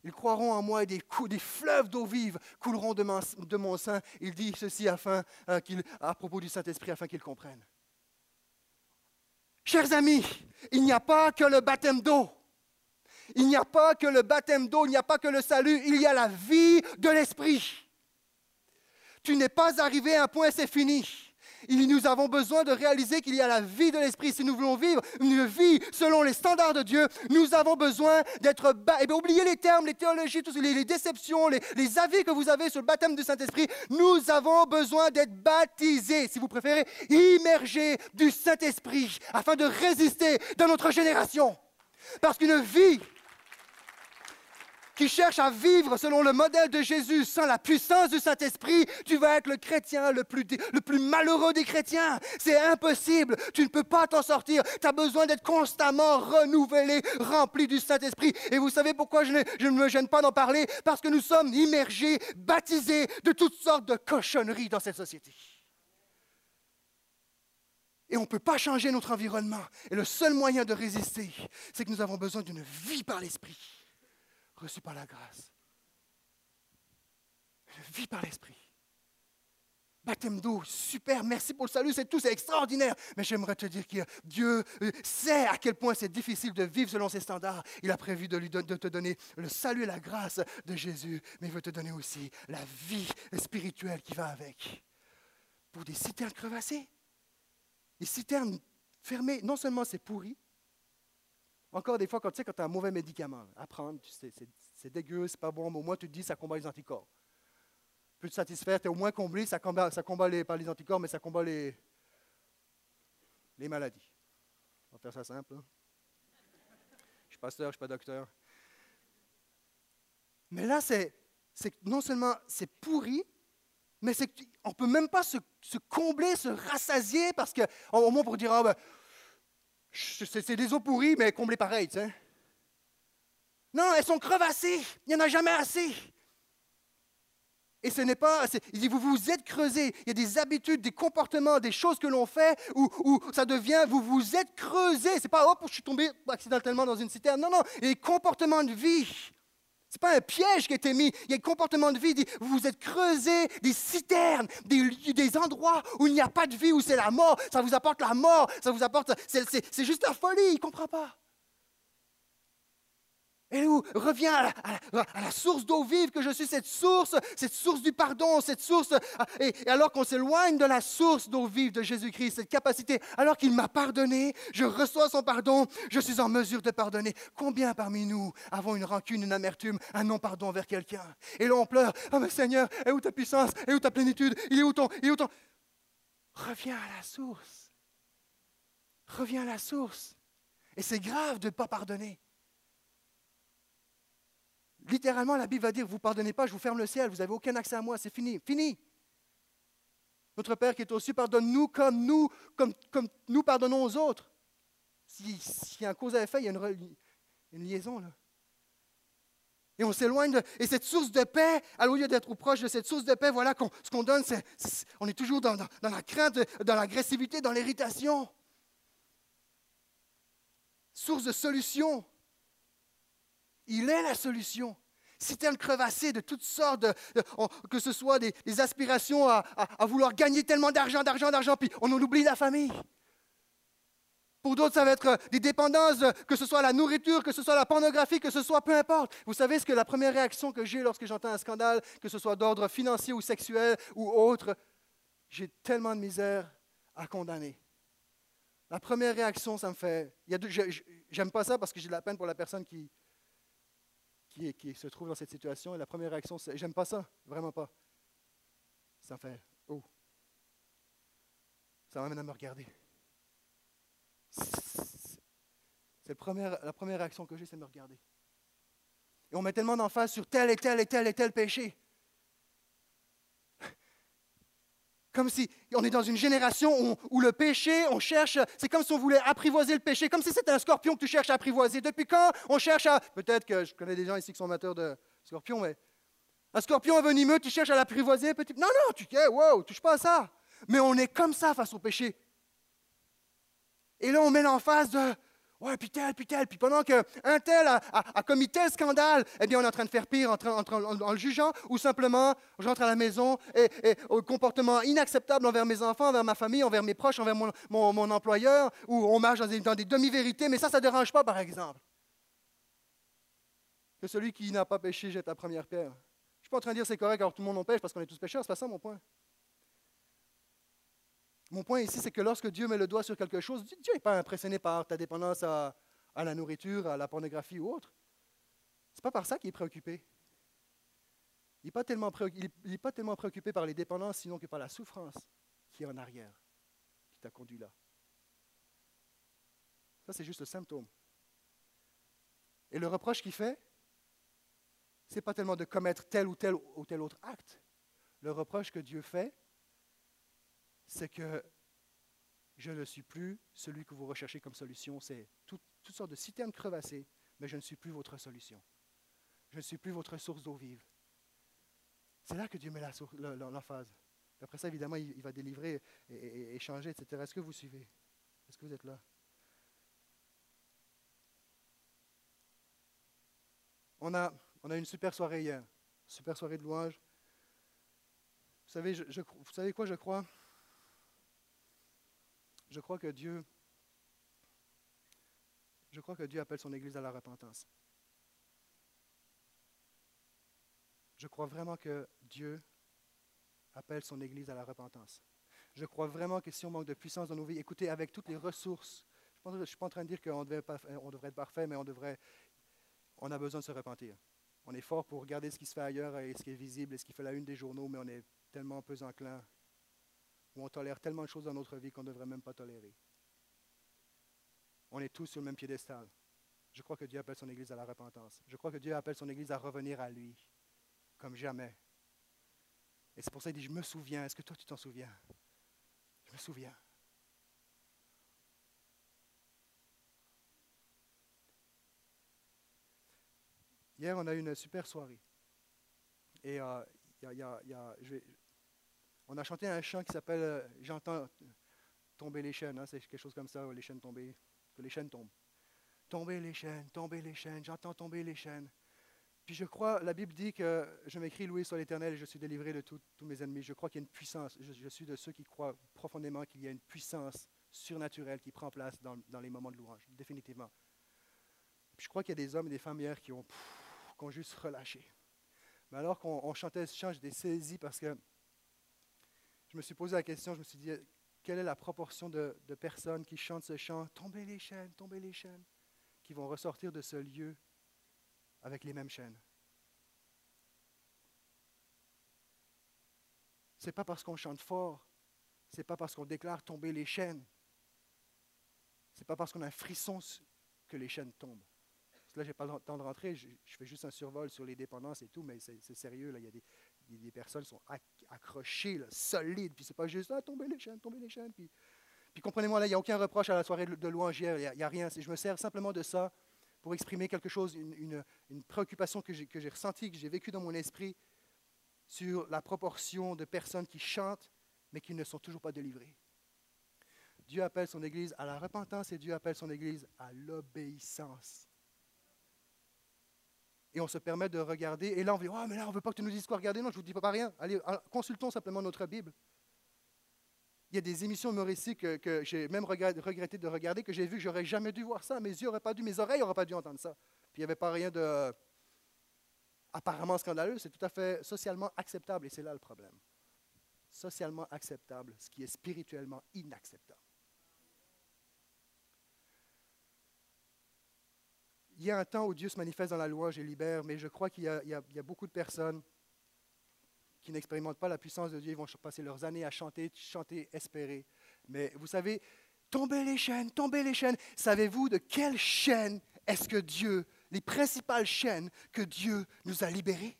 Speaker 2: Ils croiront en moi et des, des fleuves d'eau vive couleront de mon, sein. Il dit ceci euh, à propos du Saint-Esprit afin qu'ils comprennent. Chers amis, il n'y a pas que le baptême d'eau. Il n'y a pas que le baptême d'eau, il n'y a pas que le salut, il y a la vie de l'Esprit. Tu n'es pas arrivé à un point, c'est fini. Il- nous avons besoin de réaliser qu'il y a la vie de l'Esprit. Si nous voulons vivre une vie selon les standards de Dieu, nous avons besoin d'être... ba- Eh bien, oubliez les termes, les théologies, les, les déceptions, les, les avis que vous avez sur le baptême du Saint-Esprit. Nous avons besoin d'être baptisés, si vous préférez, immergés du Saint-Esprit, afin de résister dans notre génération. Parce qu'une vie qui cherche à vivre selon le modèle de Jésus sans la puissance du Saint-Esprit, tu vas être le chrétien le plus, le plus malheureux des chrétiens. C'est impossible. Tu ne peux pas t'en sortir. Tu as besoin d'être constamment renouvelé, rempli du Saint-Esprit. Et vous savez pourquoi je ne, je ne me gêne pas d'en parler? Parce que nous sommes immergés, baptisés de toutes sortes de cochonneries dans cette société. Et on ne peut pas changer notre environnement. Et le seul moyen de résister, c'est que nous avons besoin d'une vie par l'Esprit reçu par la grâce. Vie par l'Esprit. Baptême d'eau, super, merci pour le salut, c'est tout, c'est extraordinaire. Mais j'aimerais te dire que Dieu euh, sait à quel point c'est difficile de vivre selon ses standards. Il a prévu de, de te donner le salut et la grâce de Jésus, mais il veut te donner aussi la vie spirituelle qui va avec. Pour des citernes crevassées, des citernes fermées, non seulement c'est pourri, encore des fois, quand tu sais, quand tu as un mauvais médicament à prendre, c'est, dégueu, c'est pas bon, mais au moins tu te dis, ça combat les anticorps. Plus te satisfaire, tu es au moins comblé, ça combat, les, pas les anticorps, mais ça combat les, maladies. On va faire ça simple. hein. Je suis pasteur, je suis pas docteur. Mais là, c'est, non seulement c'est pourri, mais c'est qu'on ne peut même pas se, combler, se rassasier, parce que, au moins pour dire, ah ben, c'est des eaux pourries, mais comblées pareil, tu sais. Non, elles sont crevassées. Il n'y en a jamais assez. Et ce n'est pas. Il dit, vous vous êtes creusés. Il y a des habitudes, des comportements, des choses que l'on fait où, ça devient, vous vous êtes creusés. C'est pas, hop, je suis tombé accidentellement dans une citerne. Non, non, il y comportements de vie. N'est pas un piège qui a été mis. Il y a un comportement de vie. Vous vous êtes creusés des citernes, des, des endroits où il n'y a pas de vie, où c'est la mort. Ça vous apporte la mort. Ça vous apporte. C'est juste la folie. Il ne comprend pas. Et où? Revient à la, source d'eau vive que je suis, cette source, cette source du pardon, cette source. ah, Et, alors qu'on s'éloigne de la source d'eau vive de Jésus-Christ, cette capacité, alors qu'il m'a pardonné, je reçois son pardon, je suis en mesure de pardonner. Combien parmi nous avons une rancune, une amertume, un non-pardon envers quelqu'un? Et là on pleure, oh mais Seigneur, est où ta puissance? Est où ta plénitude? Il où ton Il est où ton? Reviens à la source. Reviens à la source. Et c'est grave de ne pas pardonner. Littéralement, la Bible va dire, vous pardonnez pas, je vous ferme le ciel, vous n'avez aucun accès à moi, c'est fini, fini. Notre Père qui est cieux, pardonne-nous comme nous, comme, comme nous pardonnons aux autres. Si- S'il y a un cause à effet, il y a une, une liaison là. Et on s'éloigne de... Et cette source de paix, au lieu d'être proche de cette source de paix, voilà qu'on, ce qu'on donne, c'est, c'est- on est toujours dans, dans- dans la crainte, dans l'agressivité, dans l'irritation. Source de solution. Il est la solution. Citerne crevassée de toutes sortes, on- que ce soit des, aspirations à, à- vouloir gagner tellement d'argent, d'argent, d'argent, puis on en oublie la famille. Pour d'autres, ça va être euh, des dépendances, que ce soit la nourriture, que ce soit la pornographie, que ce soit peu importe. Vous savez ce que la première réaction que j'ai lorsque j'entends un scandale, que ce soit d'ordre financier ou sexuel ou autre, j'ai tellement de misère à condamner. La première réaction, ça me fait. J'aime pas ça parce que j'ai de la peine pour la personne qui, qui, se trouve dans cette situation. Et la première réaction, c'est j'aime pas ça, vraiment pas. Ça me fait oh. Ça m'amène à me regarder. C'est la première réaction que j'ai, c'est de me regarder. Et on met tellement d'emphase sur tel et tel et tel et tel péché. Comme si on est dans une génération où, le péché, on cherche, c'est comme si on voulait apprivoiser le péché, comme si c'était un scorpion que tu cherches à apprivoiser. Depuis quand on cherche à. Peut-être que je connais des gens ici qui sont amateurs de scorpions, mais. Un scorpion venimeux, tu cherches à l'apprivoiser, petit. Non, non, tu dis, wow, touche pas à ça. Mais on est comme ça face au péché. Et là, on met l'emphase de Ouais, puis tel, puis tel. Puis pendant qu'un tel a, a- a commis tel scandale, eh bien, on est en train de faire pire en, train- en en- le jugeant, ou simplement, j'entre à la maison et, et au comportement inacceptable envers mes enfants, envers ma famille, envers mes proches, envers mon, mon- mon employeur, ou on marche dans des, dans des demi-vérités, mais ça, ça ne dérange pas, par exemple. Que celui qui n'a pas péché jette la première pierre. Je ne suis pas en train de dire c'est correct alors tout le monde en pêche parce qu'on est tous pécheurs, c'est pas ça mon point. Mon point ici, c'est que lorsque Dieu met le doigt sur quelque chose, Dieu n'est pas impressionné par ta dépendance à, la nourriture, à la pornographie ou autre. C'est pas par ça qu'il est préoccupé. Il n'est pas, pas tellement préoccupé par les dépendances, sinon que par la souffrance qui est en arrière, qui t'a conduit là. Ça, c'est juste le symptôme. Et le reproche qu'il fait, c'est pas tellement de commettre tel ou tel ou tel autre acte. Le reproche que Dieu fait, c'est que je ne suis plus celui que vous recherchez comme solution. C'est tout- toutes sortes de citernes crevassées, mais je ne suis plus votre solution. Je ne suis plus votre source d'eau vive. C'est là que Dieu met l'emphase. Après ça, évidemment, il, va délivrer et, changer, etc. Est-ce que vous suivez? Est-ce que vous êtes là? On a, on a une super soirée hier, super soirée de louange. Vous savez, vous savez quoi je crois? Je crois que Dieu, appelle son Église à la repentance. Je crois vraiment que Dieu appelle son Église à la repentance. Je crois vraiment que si on manque de puissance dans nos vies, écoutez, avec toutes les ressources, je ne suis pas en train de dire qu'on devrait être parfait, mais on devrait, on a besoin de se repentir. On est fort pour regarder ce qui se fait ailleurs et ce qui est visible et ce qui fait la une des journaux, mais on est tellement peu enclin, ou on tolère tellement de choses dans notre vie qu'on ne devrait même pas tolérer. On est tous sur le même piédestal. Je crois que Dieu appelle son Église à la repentance. Je crois que Dieu appelle son Église à revenir à lui, comme jamais. Et c'est pour ça qu'il dit, je me souviens. Est-ce que toi, tu t'en souviens? Je me souviens. Hier, on a eu une super soirée. Et euh, y a- y a- y a- je vais- on a chanté un chant qui s'appelle euh, J'entends tomber les chaînes. hein, c'est quelque chose comme ça, les chaînes tomber, que les chaînes tombent. Tomber les chaînes, tomber les chaînes, j'entends tomber les chaînes. Puis je crois, la Bible dit que je m'écris loué soit l'Éternel et je suis délivré de tous mes ennemis. Je crois qu'il y a une puissance. Je, suis de ceux qui croient profondément qu'il y a une puissance surnaturelle qui prend place dans, les moments de louange, définitivement. Puis je crois qu'il y a des hommes et des femmes hier qui ont, pff, juste relâché. Mais alors qu'on on chantait ce chant, j'étais saisi parce que je me suis posé la question, je me suis dit, quelle est la proportion de, personnes qui chantent ce chant, tombez les chaînes, tombez les chaînes, qui vont ressortir de ce lieu avec les mêmes chaînes? C'est pas parce qu'on chante fort, c'est pas parce qu'on déclare tomber les chaînes, c'est pas parce qu'on a un frisson que les chaînes tombent. Là, j'ai pas le temps de rentrer, je, je fais juste un survol sur les dépendances et tout, mais c'est sérieux. Là, il y a des, il y a des personnes qui sont acc- accrochées, là, solides, puis c'est pas juste ah, tomber les chaînes, tomber les chaînes. Puis, comprenez-moi, là, il n'y a aucun reproche à la soirée de louange hier, il n'y a, rien. Je me sers simplement de ça pour exprimer quelque chose, une préoccupation que j'ai que j'ai ressentie, que j'ai vécue dans mon esprit sur la proportion de personnes qui chantent, mais qui ne sont toujours pas délivrées. Dieu appelle son Église à la repentance et Dieu appelle son Église à l'obéissance. Et on se permet de regarder, et là on dit, oh, mais là on ne veut pas que tu nous dises quoi regarder. Non, je ne vous dis pas rien. Allez, ah, consultons simplement notre Bible. Il y a des émissions humoristiques que, que j'ai même regret- regretté de regarder, que j'ai vu que j'aurais jamais dû voir ça. Mes yeux n'auraient pas dû, mes oreilles n'auraient pas dû entendre ça. Puis il n'y avait pas rien de apparemment scandaleux. C'est tout à fait socialement acceptable, et c'est là le problème. Socialement acceptable, ce qui est spirituellement inacceptable. Il y a un temps où Dieu se manifeste dans la louange et libère, mais je crois qu'il y a, beaucoup de personnes qui n'expérimentent pas la puissance de Dieu. Ils vont passer leurs années à chanter, chanter, espérer. Mais vous savez, tomber les chaînes, tomber les chaînes. Savez-vous de quelles chaînes est-ce que Dieu, les principales chaînes que Dieu nous a libérées?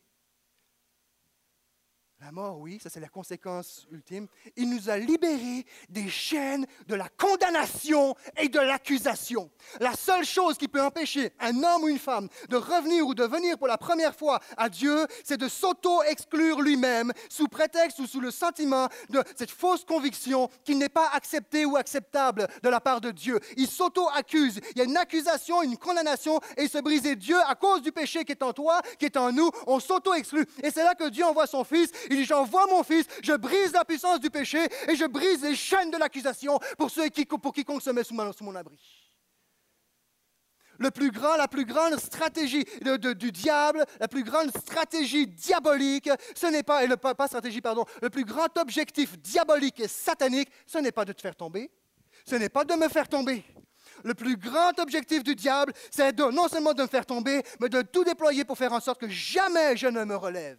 Speaker 2: La mort, oui, ça c'est la conséquence ultime. Il nous a libérés des chaînes de la condamnation et de l'accusation. La seule chose qui peut empêcher un homme ou une femme de revenir ou de venir pour la première fois à Dieu, c'est de s'auto-exclure lui-même sous prétexte ou sous le sentiment de cette fausse conviction qu'il n'est pas accepté ou acceptable de la part de Dieu. Il s'auto-accuse. Il y a une accusation, une condamnation et se brisait Dieu à cause du péché qui est en toi, qui est en nous. On s'auto-exclut. Et c'est là que Dieu envoie son Fils. Il dit, j'envoie mon Fils, je brise la puissance du péché et je brise les chaînes de l'accusation pour, ceux qui, pour quiconque se met sous, mon abri. Le plus grand, la plus grande stratégie du diable, la plus grande stratégie diabolique, ce n'est pas, et le, pas stratégie, pardon, le plus grand objectif diabolique et satanique, ce n'est pas de te faire tomber, ce n'est pas de me faire tomber. Le plus grand objectif du diable, c'est non seulement de me faire tomber, mais de tout déployer pour faire en sorte que jamais je ne me relève.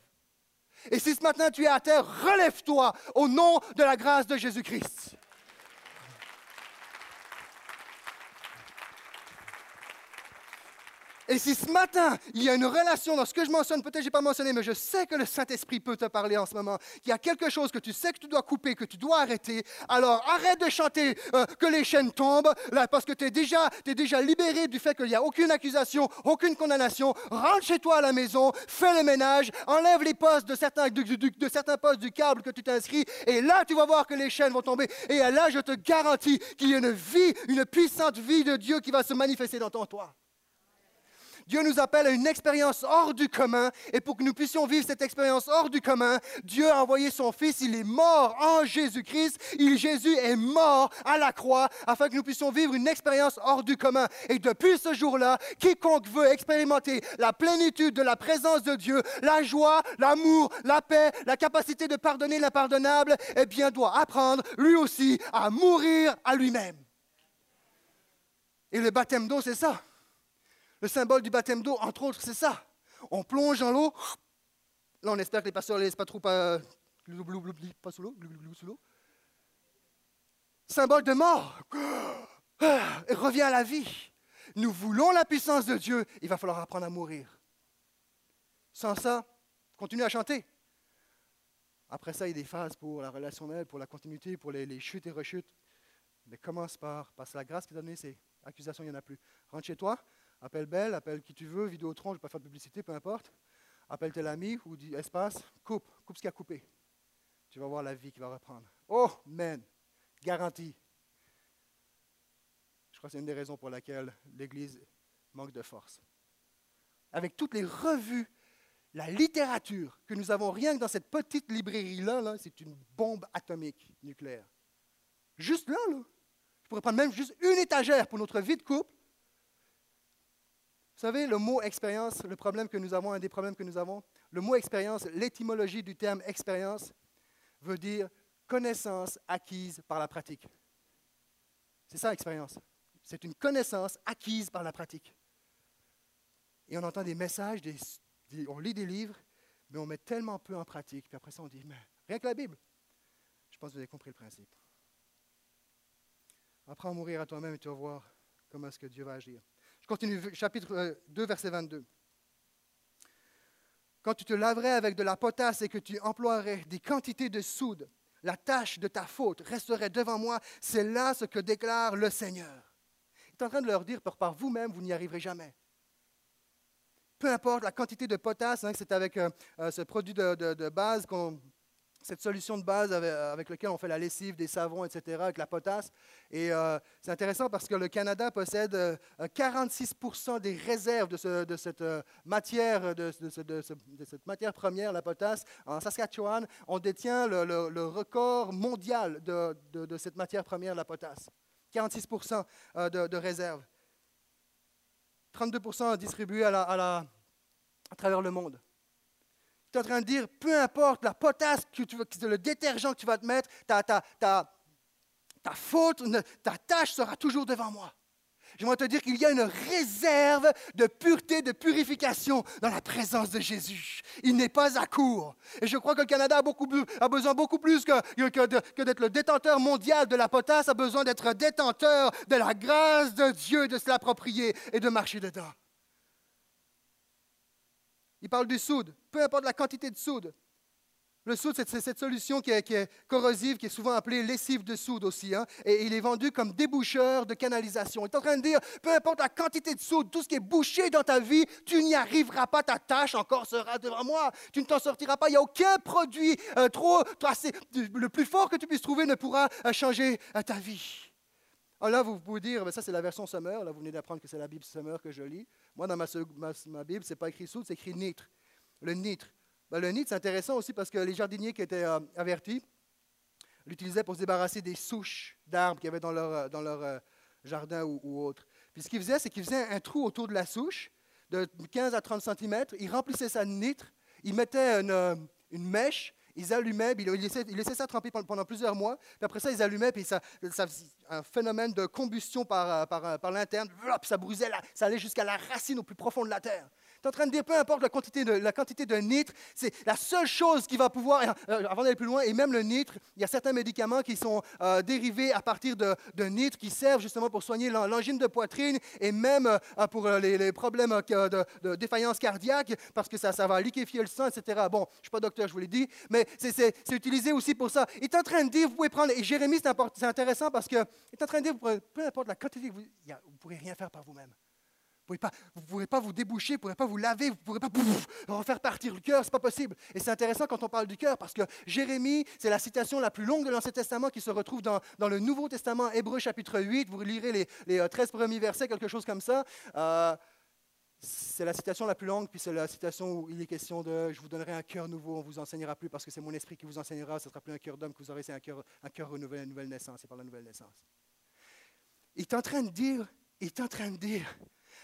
Speaker 2: Et si ce matin tu es à terre, relève-toi au nom de la grâce de Jésus-Christ. Et si ce matin, il y a une relation dans ce que je mentionne, peut-être n'ai pas mentionné, mais je sais que le Saint-Esprit peut te parler en ce moment, qu'il y a quelque chose que tu sais que tu dois couper, que tu dois arrêter, alors arrête de chanter euh, que les chaînes tombent, là, parce que tu es déjà, déjà libéré du fait qu'il n'y a aucune accusation, aucune condamnation. Rentre chez toi à la maison, fais le ménage, enlève les postes de certains, de, de- certains postes du câble que tu t'inscris, et là, tu vas voir que les chaînes vont tomber. Et là, je te garantis qu'il y a une vie, une puissante vie de Dieu qui va se manifester dans ton toi. Dieu nous appelle à une expérience hors du commun. Et pour que nous puissions vivre cette expérience hors du commun, Dieu a envoyé son Fils. Il est mort en Jésus-Christ. Jésus est mort à la croix afin que nous puissions vivre une expérience hors du commun. Et depuis ce jour-là, quiconque veut expérimenter la plénitude de la présence de Dieu, la joie, l'amour, la paix, la capacité de pardonner l'impardonnable, eh bien, doit apprendre lui aussi à mourir à lui-même. Et le baptême d'eau, c'est ça. Le symbole du baptême d'eau, entre autres, c'est ça. On plonge dans l'eau. Là, on espère que les pasteurs ne laissent pas trop pas, pas sous l'eau, sous. Symbole de mort. Ah, Et revient à la vie. Nous voulons la puissance de Dieu. Il va falloir apprendre à mourir. Sans ça, continue à chanter. Après ça, il y a des phases pour la relationnelle, pour la continuité, pour les, chutes et rechutes. Mais commence par, parce la grâce qui est donnée, c'est accusation, il n'y en a plus. Rentre chez toi, appelle Belle, appelle qui tu veux, Vidéotron, je ne vais pas faire de publicité, peu importe. Appelle tel ami ou dis espace, coupe, coupe ce qui a coupé. Tu vas voir la vie qui va reprendre. Oh, man, garantie. Je crois que c'est une des raisons pour laquelle l'Église manque de force. Avec toutes les revues, la littérature que nous avons rien que dans cette petite librairie-là, là, c'est une bombe atomique nucléaire. Juste là, là. Je pourrais prendre même juste une étagère pour notre vie de couple. Vous savez, le mot expérience, le problème que nous avons, un des problèmes que nous avons, le mot expérience, l'étymologie du terme expérience veut dire connaissance acquise par la pratique. C'est ça, expérience. C'est une connaissance acquise par la pratique. Et on entend des messages, on lit des livres, mais on met tellement peu en pratique. Puis après ça, on dit, mais rien que la Bible. Je pense que vous avez compris le principe. Apprends à mourir à toi-même et tu vas voir comment est-ce que Dieu va agir. Continue, chapitre euh, 2, verset 22. Quand tu te laverais avec de la potasse et que tu emploierais des quantités de soude, la tâche de ta faute resterait devant moi. C'est là ce que déclare le Seigneur. Il est en train de leur dire, par, vous-même, vous n'y arriverez jamais. peu importe la quantité de potasse, hein, c'est avec euh, euh, ce produit de base, qu'on- cette solution de base avec, laquelle on fait la lessive, des savons, etc., avec la potasse. Et euh, c'est intéressant parce que le Canada possède euh, 46% des réserves de, ce- de cette euh, matière, de, de ce- de ce- de cette matière première, la potasse. En Saskatchewan, on détient le, record mondial de, cette matière première, la potasse. 46 euh, de, de réserves. 32 distribués à, à travers le monde. En train de dire, peu importe la potasse, que tu le détergent que tu vas te mettre, ta, ta, ta, ta faute, ta tâche sera toujours devant moi. J'aimerais te dire qu'il y a une réserve de pureté, de purification dans la présence de Jésus. Il n'est pas à court. Et je crois que le Canada a, beaucoup a besoin beaucoup plus que, que d'être le détenteur mondial de la potasse, a besoin d'être détenteur de la grâce de Dieu, de se l'approprier et de marcher dedans. Il parle du soude, peu importe la quantité de soude. Le soude, c'est cette solution qui est, corrosive, qui est souvent appelée lessive de soude aussi. hein, et il est vendu comme déboucheur de canalisation. Il est en train de dire, peu importe la quantité de soude, tout ce qui est bouché dans ta vie, tu n'y arriveras pas, ta tâche encore sera devant moi. Tu ne t'en sortiras pas. Il n'y a aucun produit euh, trop, assez- le plus fort que tu puisses trouver ne pourra euh, changer euh, ta vie. Alors là, vous pouvez dire, ben ça c'est la version Summer. Là, vous venez d'apprendre que c'est la Bible Summer que je lis. Moi, dans ma, ma Bible, ce n'est pas écrit soude, c'est écrit nitre. Le nitre. Ben, le nitre, c'est intéressant aussi parce que les jardiniers qui étaient euh, avertis l'utilisaient pour se débarrasser des souches d'arbres qu'il y avait dans leur, euh, dans leur euh, jardin ou, autre. Puis ce qu'ils faisaient, c'est qu'ils faisaient un trou autour de la souche de 15 à 30 cm. Ils remplissaient ça de nitre. Ils mettaient une, mèche. Ils allumaient, ils laissaient, ça tremper pendant- plusieurs mois. Puis après ça, ils allumaient, puis ça, un phénomène de combustion par, par, par l'interne. Ça brûsait, la- ça allait jusqu'à la racine au plus profond de la terre. Tu es en train de dire, peu importe la quantité de, la quantité de nitre, c'est la seule chose qui va pouvoir, euh, avant d'aller plus loin, et même le nitre, il y a certains médicaments qui sont euh, dérivés à partir de, nitre, qui servent justement pour soigner l'an- l'angine de poitrine et même euh, pour les, problèmes de, défaillance cardiaque, parce que ça, ça va liquéfier le sang, etc. Bon, je ne suis pas docteur, je vous l'ai dit, mais c'est- utilisé aussi pour ça. Il est en train de dire, vous pouvez prendre, et Jérémie, c'est intéressant parce que, il est en train de dire, peu importe la quantité, vous ne pourrez rien faire par vous-même. Vous ne pourrez, pas- vous déboucher, vous ne pourrez pas vous laver, vous ne pourrez pas pouf, refaire partir le cœur, ce n'est pas possible. Et c'est intéressant quand on parle du cœur parce que Jérémie, c'est la citation la plus longue de l'Ancien Testament qui se retrouve dans, dans le Nouveau Testament, Hébreu chapitre 8. Vous lirez les, les, euh, 13 premiers versets, quelque chose comme ça. Euh, c'est la citation la plus longue, puis c'est la citation où il est question de Je vous donnerai un cœur nouveau, on ne vous enseignera plus parce que c'est mon esprit qui vous enseignera, ce ne sera plus un cœur d'homme que vous aurez, c'est un cœur, un cœur renouvelé, une nouvelle naissance, c'est par la nouvelle naissance. Il est en train de dire, il est en train de dire,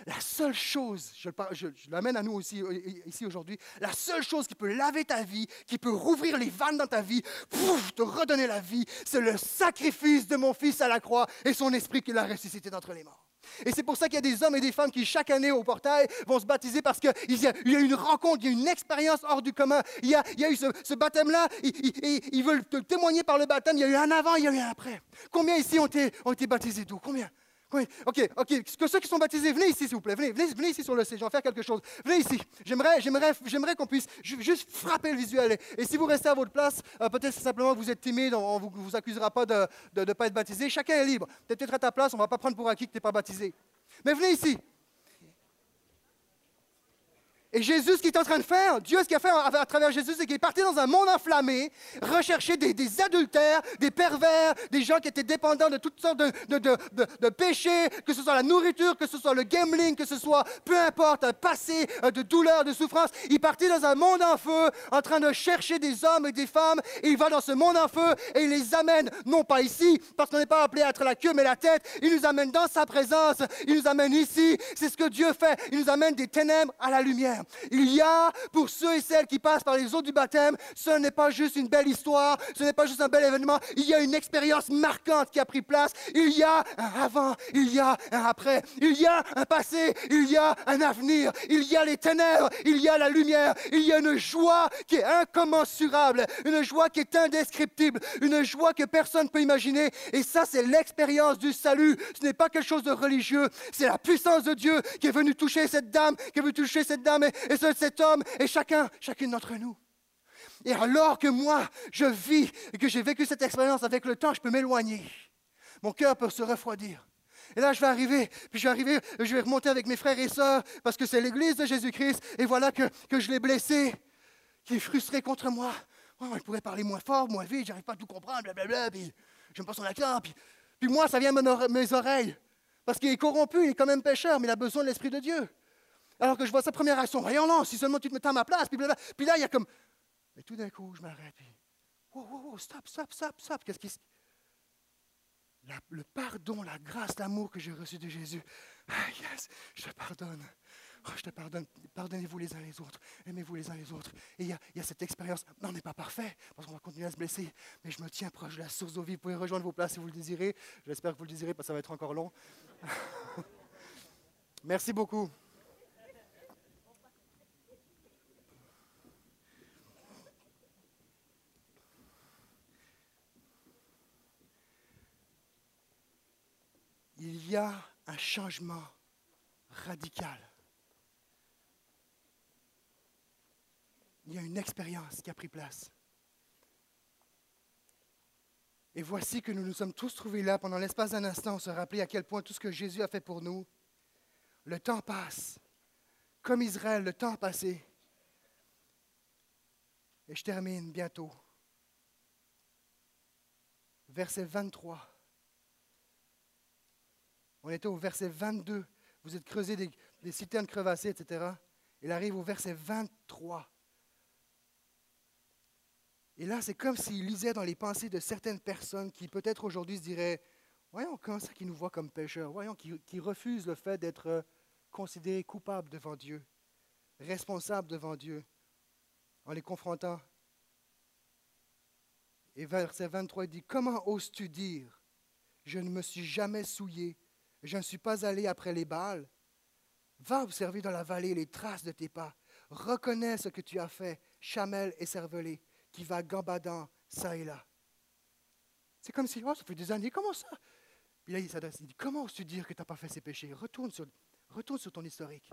Speaker 2: la seule chose, je, l'amène à nous aussi euh, ici aujourd'hui, la seule chose qui peut laver ta vie, qui peut rouvrir les vannes dans ta vie, pouf, te redonner la vie, c'est le sacrifice de mon fils à la croix et son esprit qu'il a ressuscité d'entre les morts. Et c'est pour ça qu'il y a des hommes et des femmes qui, chaque année au portail, vont se baptiser parce qu'il y, y a une rencontre, il y a une expérience hors du commun. Il y a, eu ce, baptême-là, ils, ils- veulent te témoigner par le baptême. Il y a eu un avant, il y a eu un après. Combien ici ont été, ont été baptisés d'eau Combien? Combien OK, OK. Que ceux qui sont baptisés, venez ici, s'il vous plaît. Venez, venez, ici sur le stage. Je vais faire quelque chose. Venez ici. J'aimerais, j'aimerais, j'aimerais qu'on puisse ju- juste frapper le visuel. Et, si vous restez à votre place, euh, peut-être simplement que vous êtes timide, on ne vous, accusera pas de ne pas être baptisé. Chacun est libre. Peut-être peut-être à ta place, on ne va pas prendre pour acquis que tu n'es pas baptisé. Mais venez ici. Et Jésus, ce qu'il est en train de faire, Dieu, ce qu'il a fait à, travers Jésus, c'est qu'il est parti dans un monde enflammé, rechercher des, adultères, des pervers, des gens qui étaient dépendants de toutes sortes de- de péchés, que ce soit la nourriture, que ce soit le gambling, que ce soit, peu importe, un passé euh, de douleur, de souffrance. Il est parti dans un monde en feu, en train de chercher des hommes et des femmes, et il va dans ce monde en feu, et il les amène, non pas ici, parce qu'on n'est pas appelé à être la queue, mais la tête, il nous amène dans sa présence, il nous amène ici, c'est ce que Dieu fait, il nous amène des ténèbres à la lumière. Il y a, pour ceux et celles qui passent par les eaux du baptême, ce n'est pas juste une belle histoire, ce n'est pas juste un bel événement, il y a une expérience marquante qui a pris place, il y a un avant, il y a un après, il y a un passé, il y a un avenir, il y a les ténèbres, il y a la lumière, il y a une joie qui est incommensurable, une joie qui est indescriptible, une joie que personne ne peut imaginer, et ça c'est l'expérience du salut, ce n'est pas quelque chose de religieux, c'est la puissance de Dieu qui est venue toucher cette dame, qui est venue toucher cette dame et ce- cet homme, et chacun, chacune d'entre nous. Et alors que moi, je vis et que j'ai vécu cette expérience avec le temps, je peux m'éloigner. Mon cœur peut se refroidir. Et là, je vais arriver, puis je vais arriver, je vais remonter avec mes frères et sœurs, parce que c'est l'église de Jésus-Christ, et voilà que, que je l'ai blessé, qui est frustré contre moi. Oh, il pourrait parler moins fort, moins vite, j'arrive pas à tout comprendre, blablabla, puis j'aime pas son accent, puis, puis moi, ça vient à mes oreilles. Parce qu'il est corrompu, il est quand même pécheur, mais il a besoin de l'Esprit de Dieu. Alors que je vois sa première action, voyons non, si seulement tu te mettais à ma place, puis, puis là, il y a comme. Mais tout d'un coup, je m'arrête, puis. Wow, wow, wow, stop, stop, stop, stop. Qu'est-ce qui le pardon, la grâce, l'amour que j'ai reçu de Jésus. Ah, yes, je te pardonne. Oh, je te pardonne. Pardonnez-vous les uns les autres. Aimez-vous les uns les autres. Et il y, y, a cette expérience. Non, on n'est pas parfait, parce qu'on va continuer à se blesser. Mais je me tiens proche de la source d'eau vive. Vous pouvez rejoindre vos places si vous le désirez. J'espère que vous le désirez, parce que ça va être encore long. Merci beaucoup. Il y a un changement radical. Il y a une expérience qui a pris place. Et voici que nous nous sommes tous trouvés là pendant l'espace d'un instant, se rappeler à quel point tout ce que Jésus a fait pour nous, le temps passe. Comme Israël, le temps a passé. Et je termine bientôt. Verset 23. On était au verset 22. Vous êtes creusé des, citernes crevassées, etc. Il arrive au verset 23. Et là, c'est comme s'il lisait dans les pensées de certaines personnes qui peut-être aujourd'hui se diraient, voyons, comment ça qu'ils nous voient comme pécheurs, voyons, qui, qui refusent le fait d'être euh, considérés coupables devant Dieu, responsables devant Dieu, en les confrontant. Et verset 23 il dit, comment oses-tu dire, je ne me suis jamais souillé, je ne suis pas allé après les balles Va observer dans la vallée les traces de tes pas. Reconnais ce que tu as fait, chamel et cervelé qui va gambadant ça et là. C'est comme si, oh, ça fait des années, comment ça? Il s'adresse, dit, comment oses-tu dire que tu n'as pas fait ces péchés? Retourne sur, ton historique.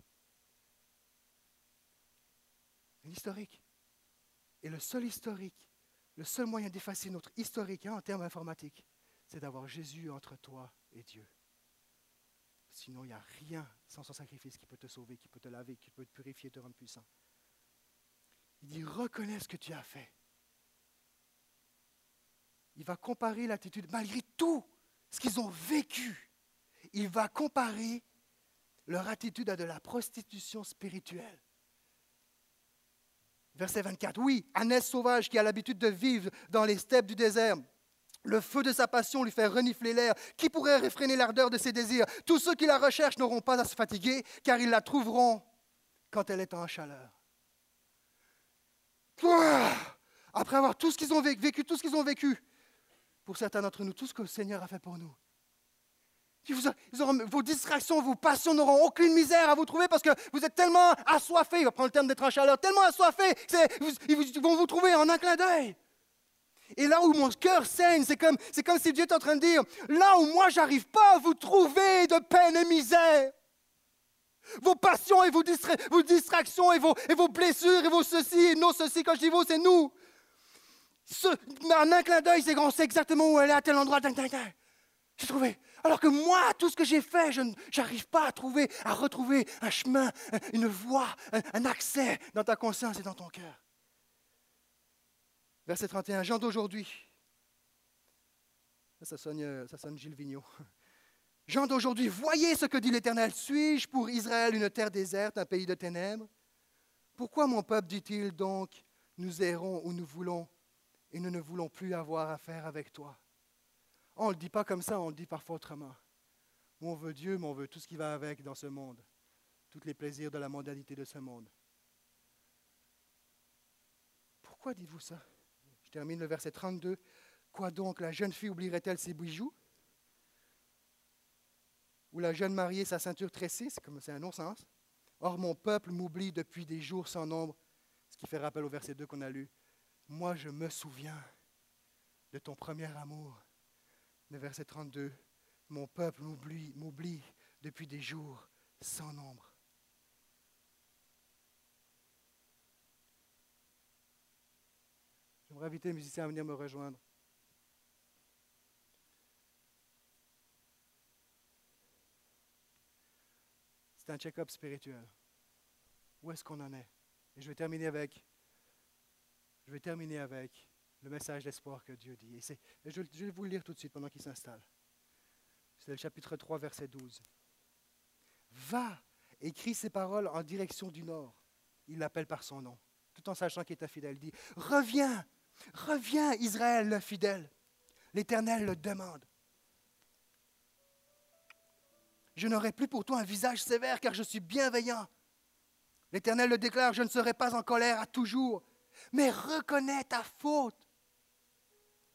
Speaker 2: Un. Et le seul historique, le seul moyen d'effacer notre historique hein, en termes informatiques, c'est d'avoir Jésus entre toi et Dieu. Sinon, il n'y a rien sans son sacrifice qui peut te sauver, qui peut te laver, qui peut te purifier, te rendre puissant. Il dit, reconnais ce que tu as fait il va comparer l'attitude, malgré tout ce qu'ils ont vécu, il va comparer leur attitude à de la prostitution spirituelle. Verset 24. Oui, un sauvage qui a l'habitude de vivre dans les steppes du désert. Le feu de sa passion lui fait renifler l'air. Qui pourrait réfréner l'ardeur de ses désirs Tous ceux qui la recherchent n'auront pas à se fatiguer, car ils la trouveront quand elle est en chaleur. Après avoir tout ce qu'ils ont vécu, tout ce qu'ils ont vécu, pour certains d'entre nous, tout ce que le Seigneur a fait pour nous. vos distractions, vos passions n'auront aucune misère à vous trouver parce que vous êtes tellement assoiffés, il va prendre le terme d'être en chaleur, tellement assoiffés, ils vont vous trouver en un clin d'œil. Et là où mon cœur saigne, c'est comme, c'est comme si Dieu est en train de dire, là où moi j'arrive pas à vous trouver de peine et misère, vos passions et vos, distractions et vos, blessures et vos ceci et nos ceci, quand je dis vous, c'est nous en un clin d'œil, c'est qu'on sait exactement où elle est, à tel endroit. J'ai trouvé. Alors que moi, tout ce que j'ai fait, je n'arrive pas à trouver, à retrouver un chemin, une voie, un, accès dans ta conscience et dans ton cœur. Verset 31, Jean d'aujourd'hui. Ça sonne, Gilles Vigneault. Jean d'aujourd'hui, voyez ce que dit l'Éternel. Suis-je pour Israël une terre déserte, un pays de ténèbres? Pourquoi mon peuple dit-il donc, nous errons où nous voulons et nous ne voulons plus avoir affaire avec toi? On ne le dit pas comme ça, on le dit parfois autrement. on veut Dieu, mais on veut tout ce qui va avec dans ce monde, tous les plaisirs de la mondialité de ce monde. Pourquoi dites-vous ça? Je termine le verset 32. Quoi donc, la jeune fille oublierait-elle ses bijoux? Ou la jeune mariée sa ceinture tressée comme c'est un non-sens. Or, mon peuple m'oublie depuis des jours sans nombre, ce qui fait rappel au verset 2 qu'on a lu. Moi, je me souviens de ton premier amour. Le verset 32, mon peuple m'oublie, m'oublie depuis des jours sans nombre. J'aimerais inviter les musiciens à venir me rejoindre. C'est un check-up spirituel. Où est-ce qu'on en est? Et je vais terminer avec, je vais terminer avec le message d'espoir que Dieu dit. Et et je, vais vous le lire tout de suite pendant qu'il s'installe. C'est le chapitre 3, verset 12. Va, écris ces paroles en direction du nord. Il l'appelle par son nom, tout en sachant qu'il est infidèle. Il dit, reviens, reviens, Israël le fidèle. L'Éternel le demande. Je n'aurai plus pour toi un visage sévère, car je suis bienveillant. L'Éternel le déclare, je ne serai pas en colère à toujours, mais reconnais ta faute.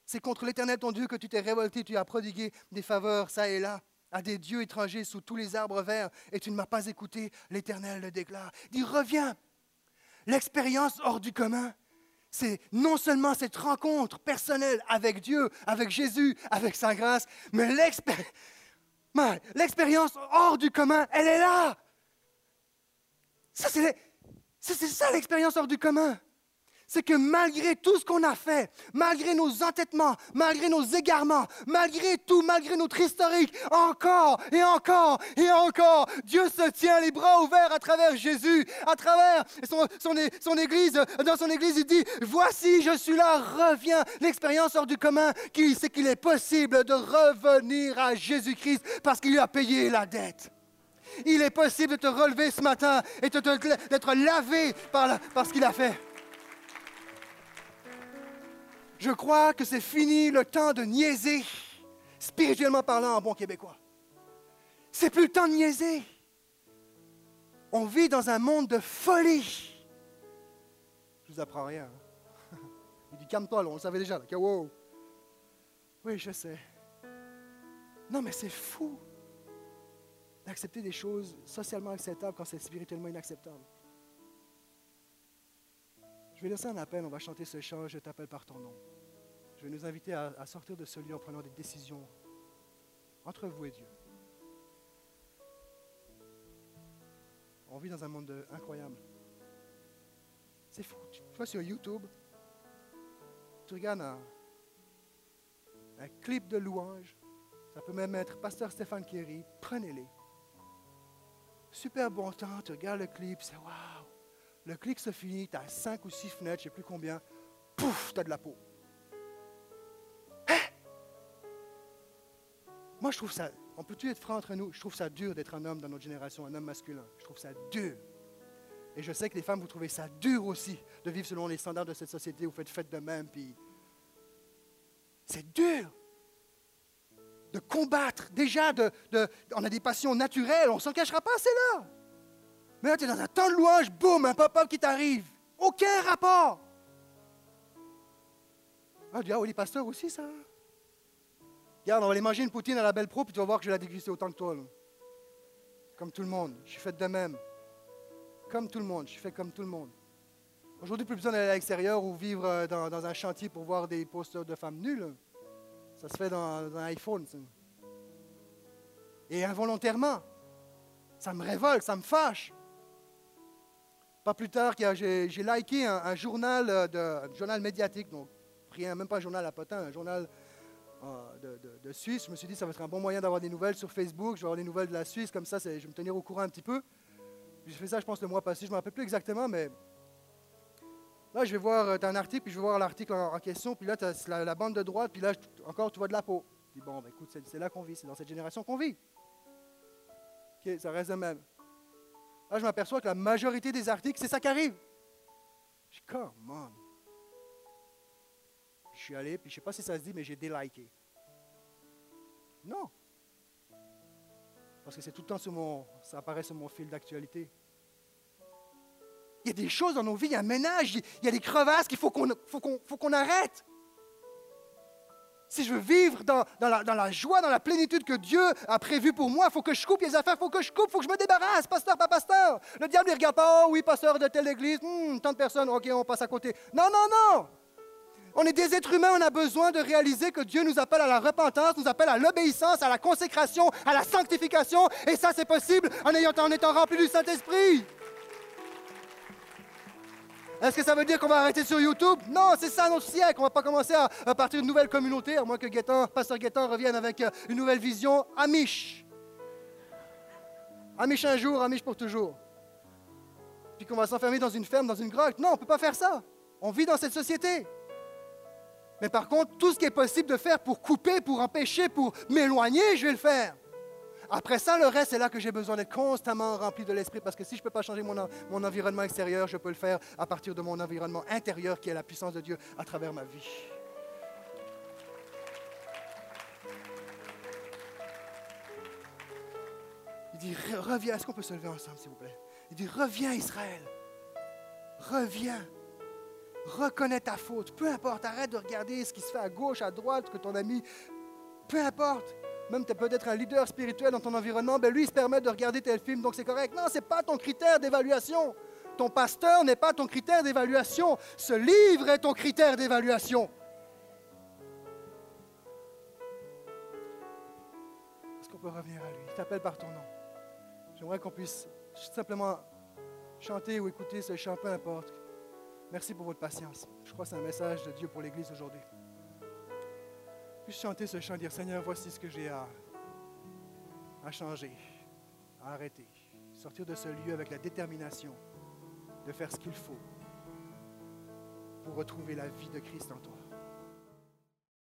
Speaker 2: C'est contre l'Éternel ton Dieu que tu t'es révolté, tu as prodigué des faveurs ça et là à des dieux étrangers sous tous les arbres verts, et tu ne m'as pas écouté, l'Éternel le déclare. Dis, reviens. L'expérience hors du commun, c'est non seulement cette rencontre personnelle avec Dieu, avec Jésus, avec sa grâce, mais l'expérience hors du commun, elle est là. Ça, c'est ça l'expérience hors du commun. C'est que malgré tout ce qu'on a fait, malgré nos entêtements, malgré nos égarements, malgré tout, malgré notre historique, encore et encore et encore, Dieu se tient les bras ouverts à travers Jésus, à travers son, Église. Dans son Église, il dit, voici, je suis là, reviens. L'expérience hors du commun, c'est qu'il est possible de revenir à Jésus-Christ parce qu'il lui a payé la dette. Il est possible de te relever ce matin et d'être lavé par, par ce qu'il a fait. Je crois que c'est fini le temps de niaiser, spirituellement parlant en bon québécois. C'est plus le temps de niaiser. On vit dans un monde de folie. Je vous apprends rien. hein. Il dit calme-toi, on le savait déjà. Oui, je sais. Non, mais c'est fou d'accepter des choses socialement acceptables quand c'est spirituellement inacceptable. Vais laisser un appel, on va chanter ce chant, je t'appelle par ton nom. Je vais nous inviter à, sortir de ce lieu en prenant des décisions entre vous et Dieu. On vit dans un monde de- incroyable. C'est fou. Tu vas sur YouTube, tu regardes un, un clip de louange, ça peut même être Pasteur Stéphane Kéry, prenez-les. Super bon temps, tu regardes le clip, c'est waouh. Le clip se finit, tu as cinq ou six fenêtres, je ne sais plus combien. Pouf, tu as de la peau. Hein? Moi, je trouve ça, on peut-tu être franc entre nous? Je trouve ça dur d'être un homme dans notre génération, un homme masculin. Je trouve ça dur. Et je sais que les femmes, vous trouvez ça dur aussi de vivre selon les standards de cette société. Vous faites fête de même, puis. C'est dur de combattre. Déjà, on a des passions naturelles, on ne s'en cachera pas, c'est là. Mais là, tu es dans un temps de louange, boum, un pop-up qui t'arrive. Aucun rapport. Ah, tu dis, ah oui, les pasteurs aussi, ça. Regarde, on va aller manger une poutine à la Belle Pro, puis tu vas voir que je vais la déguster autant que toi. là. Comme tout le monde. Je suis fait de même. Comme tout le monde. Je suis fait comme tout le monde. Aujourd'hui, plus besoin d'aller à l'extérieur ou vivre euh, dans, un chantier pour voir des posters de femmes là. Ça se fait dans, un iPhone. Et involontairement. Ça me révolte, ça me fâche. Pas plus tard, j'ai liké un, journal, euh, de, un journal médiatique, donc rien, même pas un journal à potin, un journal euh, de, de- Suisse. Je me suis dit, ça va être un bon moyen d'avoir des nouvelles sur Facebook. Je vais avoir des nouvelles de la Suisse, comme ça, je vais me tenir au courant un petit peu. J'ai fait ça, je pense, le mois passé. Je ne me rappelle plus exactement, mais là, je vais voir, tu as un article, puis je vais voir l'article en, question, puis là, tu as la, bande de droite, puis là, encore, tu vois de la peau. Dis, bon, ben, écoute, c'est là qu'on vit, c'est dans cette génération qu'on vit. OK, ça reste de même. Là, je m'aperçois que la majorité des articles, c'est ça qui arrive. Je dis, come. Je suis allé, puis je ne sais pas si ça se dit, mais j'ai déliké. Non. Parce que c'est tout le temps sur mon. Ça apparaît sur mon fil d'actualité. Il y a des choses dans nos vies, il y a un ménage, il y a des crevasses qu'il faut qu'on faut qu'on- faut qu'on arrête. Si je veux vivre dans, la, joie, dans la plénitude que Dieu a prévue pour moi, il faut que je coupe les affaires, il faut que je coupe, il faut que je me débarrasse, pasteur, pas pasteur. Le diable, ne regarde pas, oh oui, pasteur de telle église, hmm, tant de personnes, ok, on passe à côté. Non, non, non. On est des êtres humains, on a besoin de réaliser que Dieu nous appelle à la repentance, nous appelle à l'obéissance, à la consécration, à la sanctification, et ça, c'est possible en, ayant, en étant rempli du Saint-Esprit. Est-ce que ça veut dire qu'on va arrêter sur YouTube? Non, c'est ça notre siècle. On va pas commencer à, partir d'une nouvelle communauté, à moins que Pasteur Gaétan revienne avec euh, une nouvelle vision amiche. Amiche un jour, amiche pour toujours. Puis qu'on va s'enfermer dans une ferme, dans une grotte. Non, on ne peut pas faire ça. On vit dans cette société. Mais par contre, tout ce qui est possible de faire pour couper, pour empêcher, pour m'éloigner, je vais le faire. Après ça, le reste, c'est là que j'ai besoin d'être constamment rempli de l'esprit, parce que si je ne peux pas changer mon, en- mon environnement extérieur, je peux le faire à partir de mon environnement intérieur, qui est la puissance de Dieu à travers ma vie. Il dit, Re- reviens, est-ce qu'on peut se lever ensemble, s'il vous plaît? Il dit, reviens Israël, reviens. Reconnais ta faute. Peu importe, arrête de regarder ce qui se fait à gauche, à droite, que ton ami. Peu importe. Même tu es peut-être un leader spirituel dans ton environnement, ben lui, il se permet de regarder tel film, donc c'est correct. Non, ce n'est pas ton critère d'évaluation. Ton pasteur n'est pas ton critère d'évaluation. Ce livre est ton critère d'évaluation. Est-ce qu'on peut revenir à lui? Il t'appelle par ton nom. J'aimerais qu'on puisse simplement chanter ou écouter ce chant, peu importe. Merci pour votre patience. Je crois que c'est un message de Dieu pour l'Église aujourd'hui. Puis chanter ce chant, dire Seigneur, voici ce que j'ai à, à changer, à arrêter. Sortir de ce lieu avec la détermination de faire ce qu'il faut pour retrouver la vie de Christ en toi.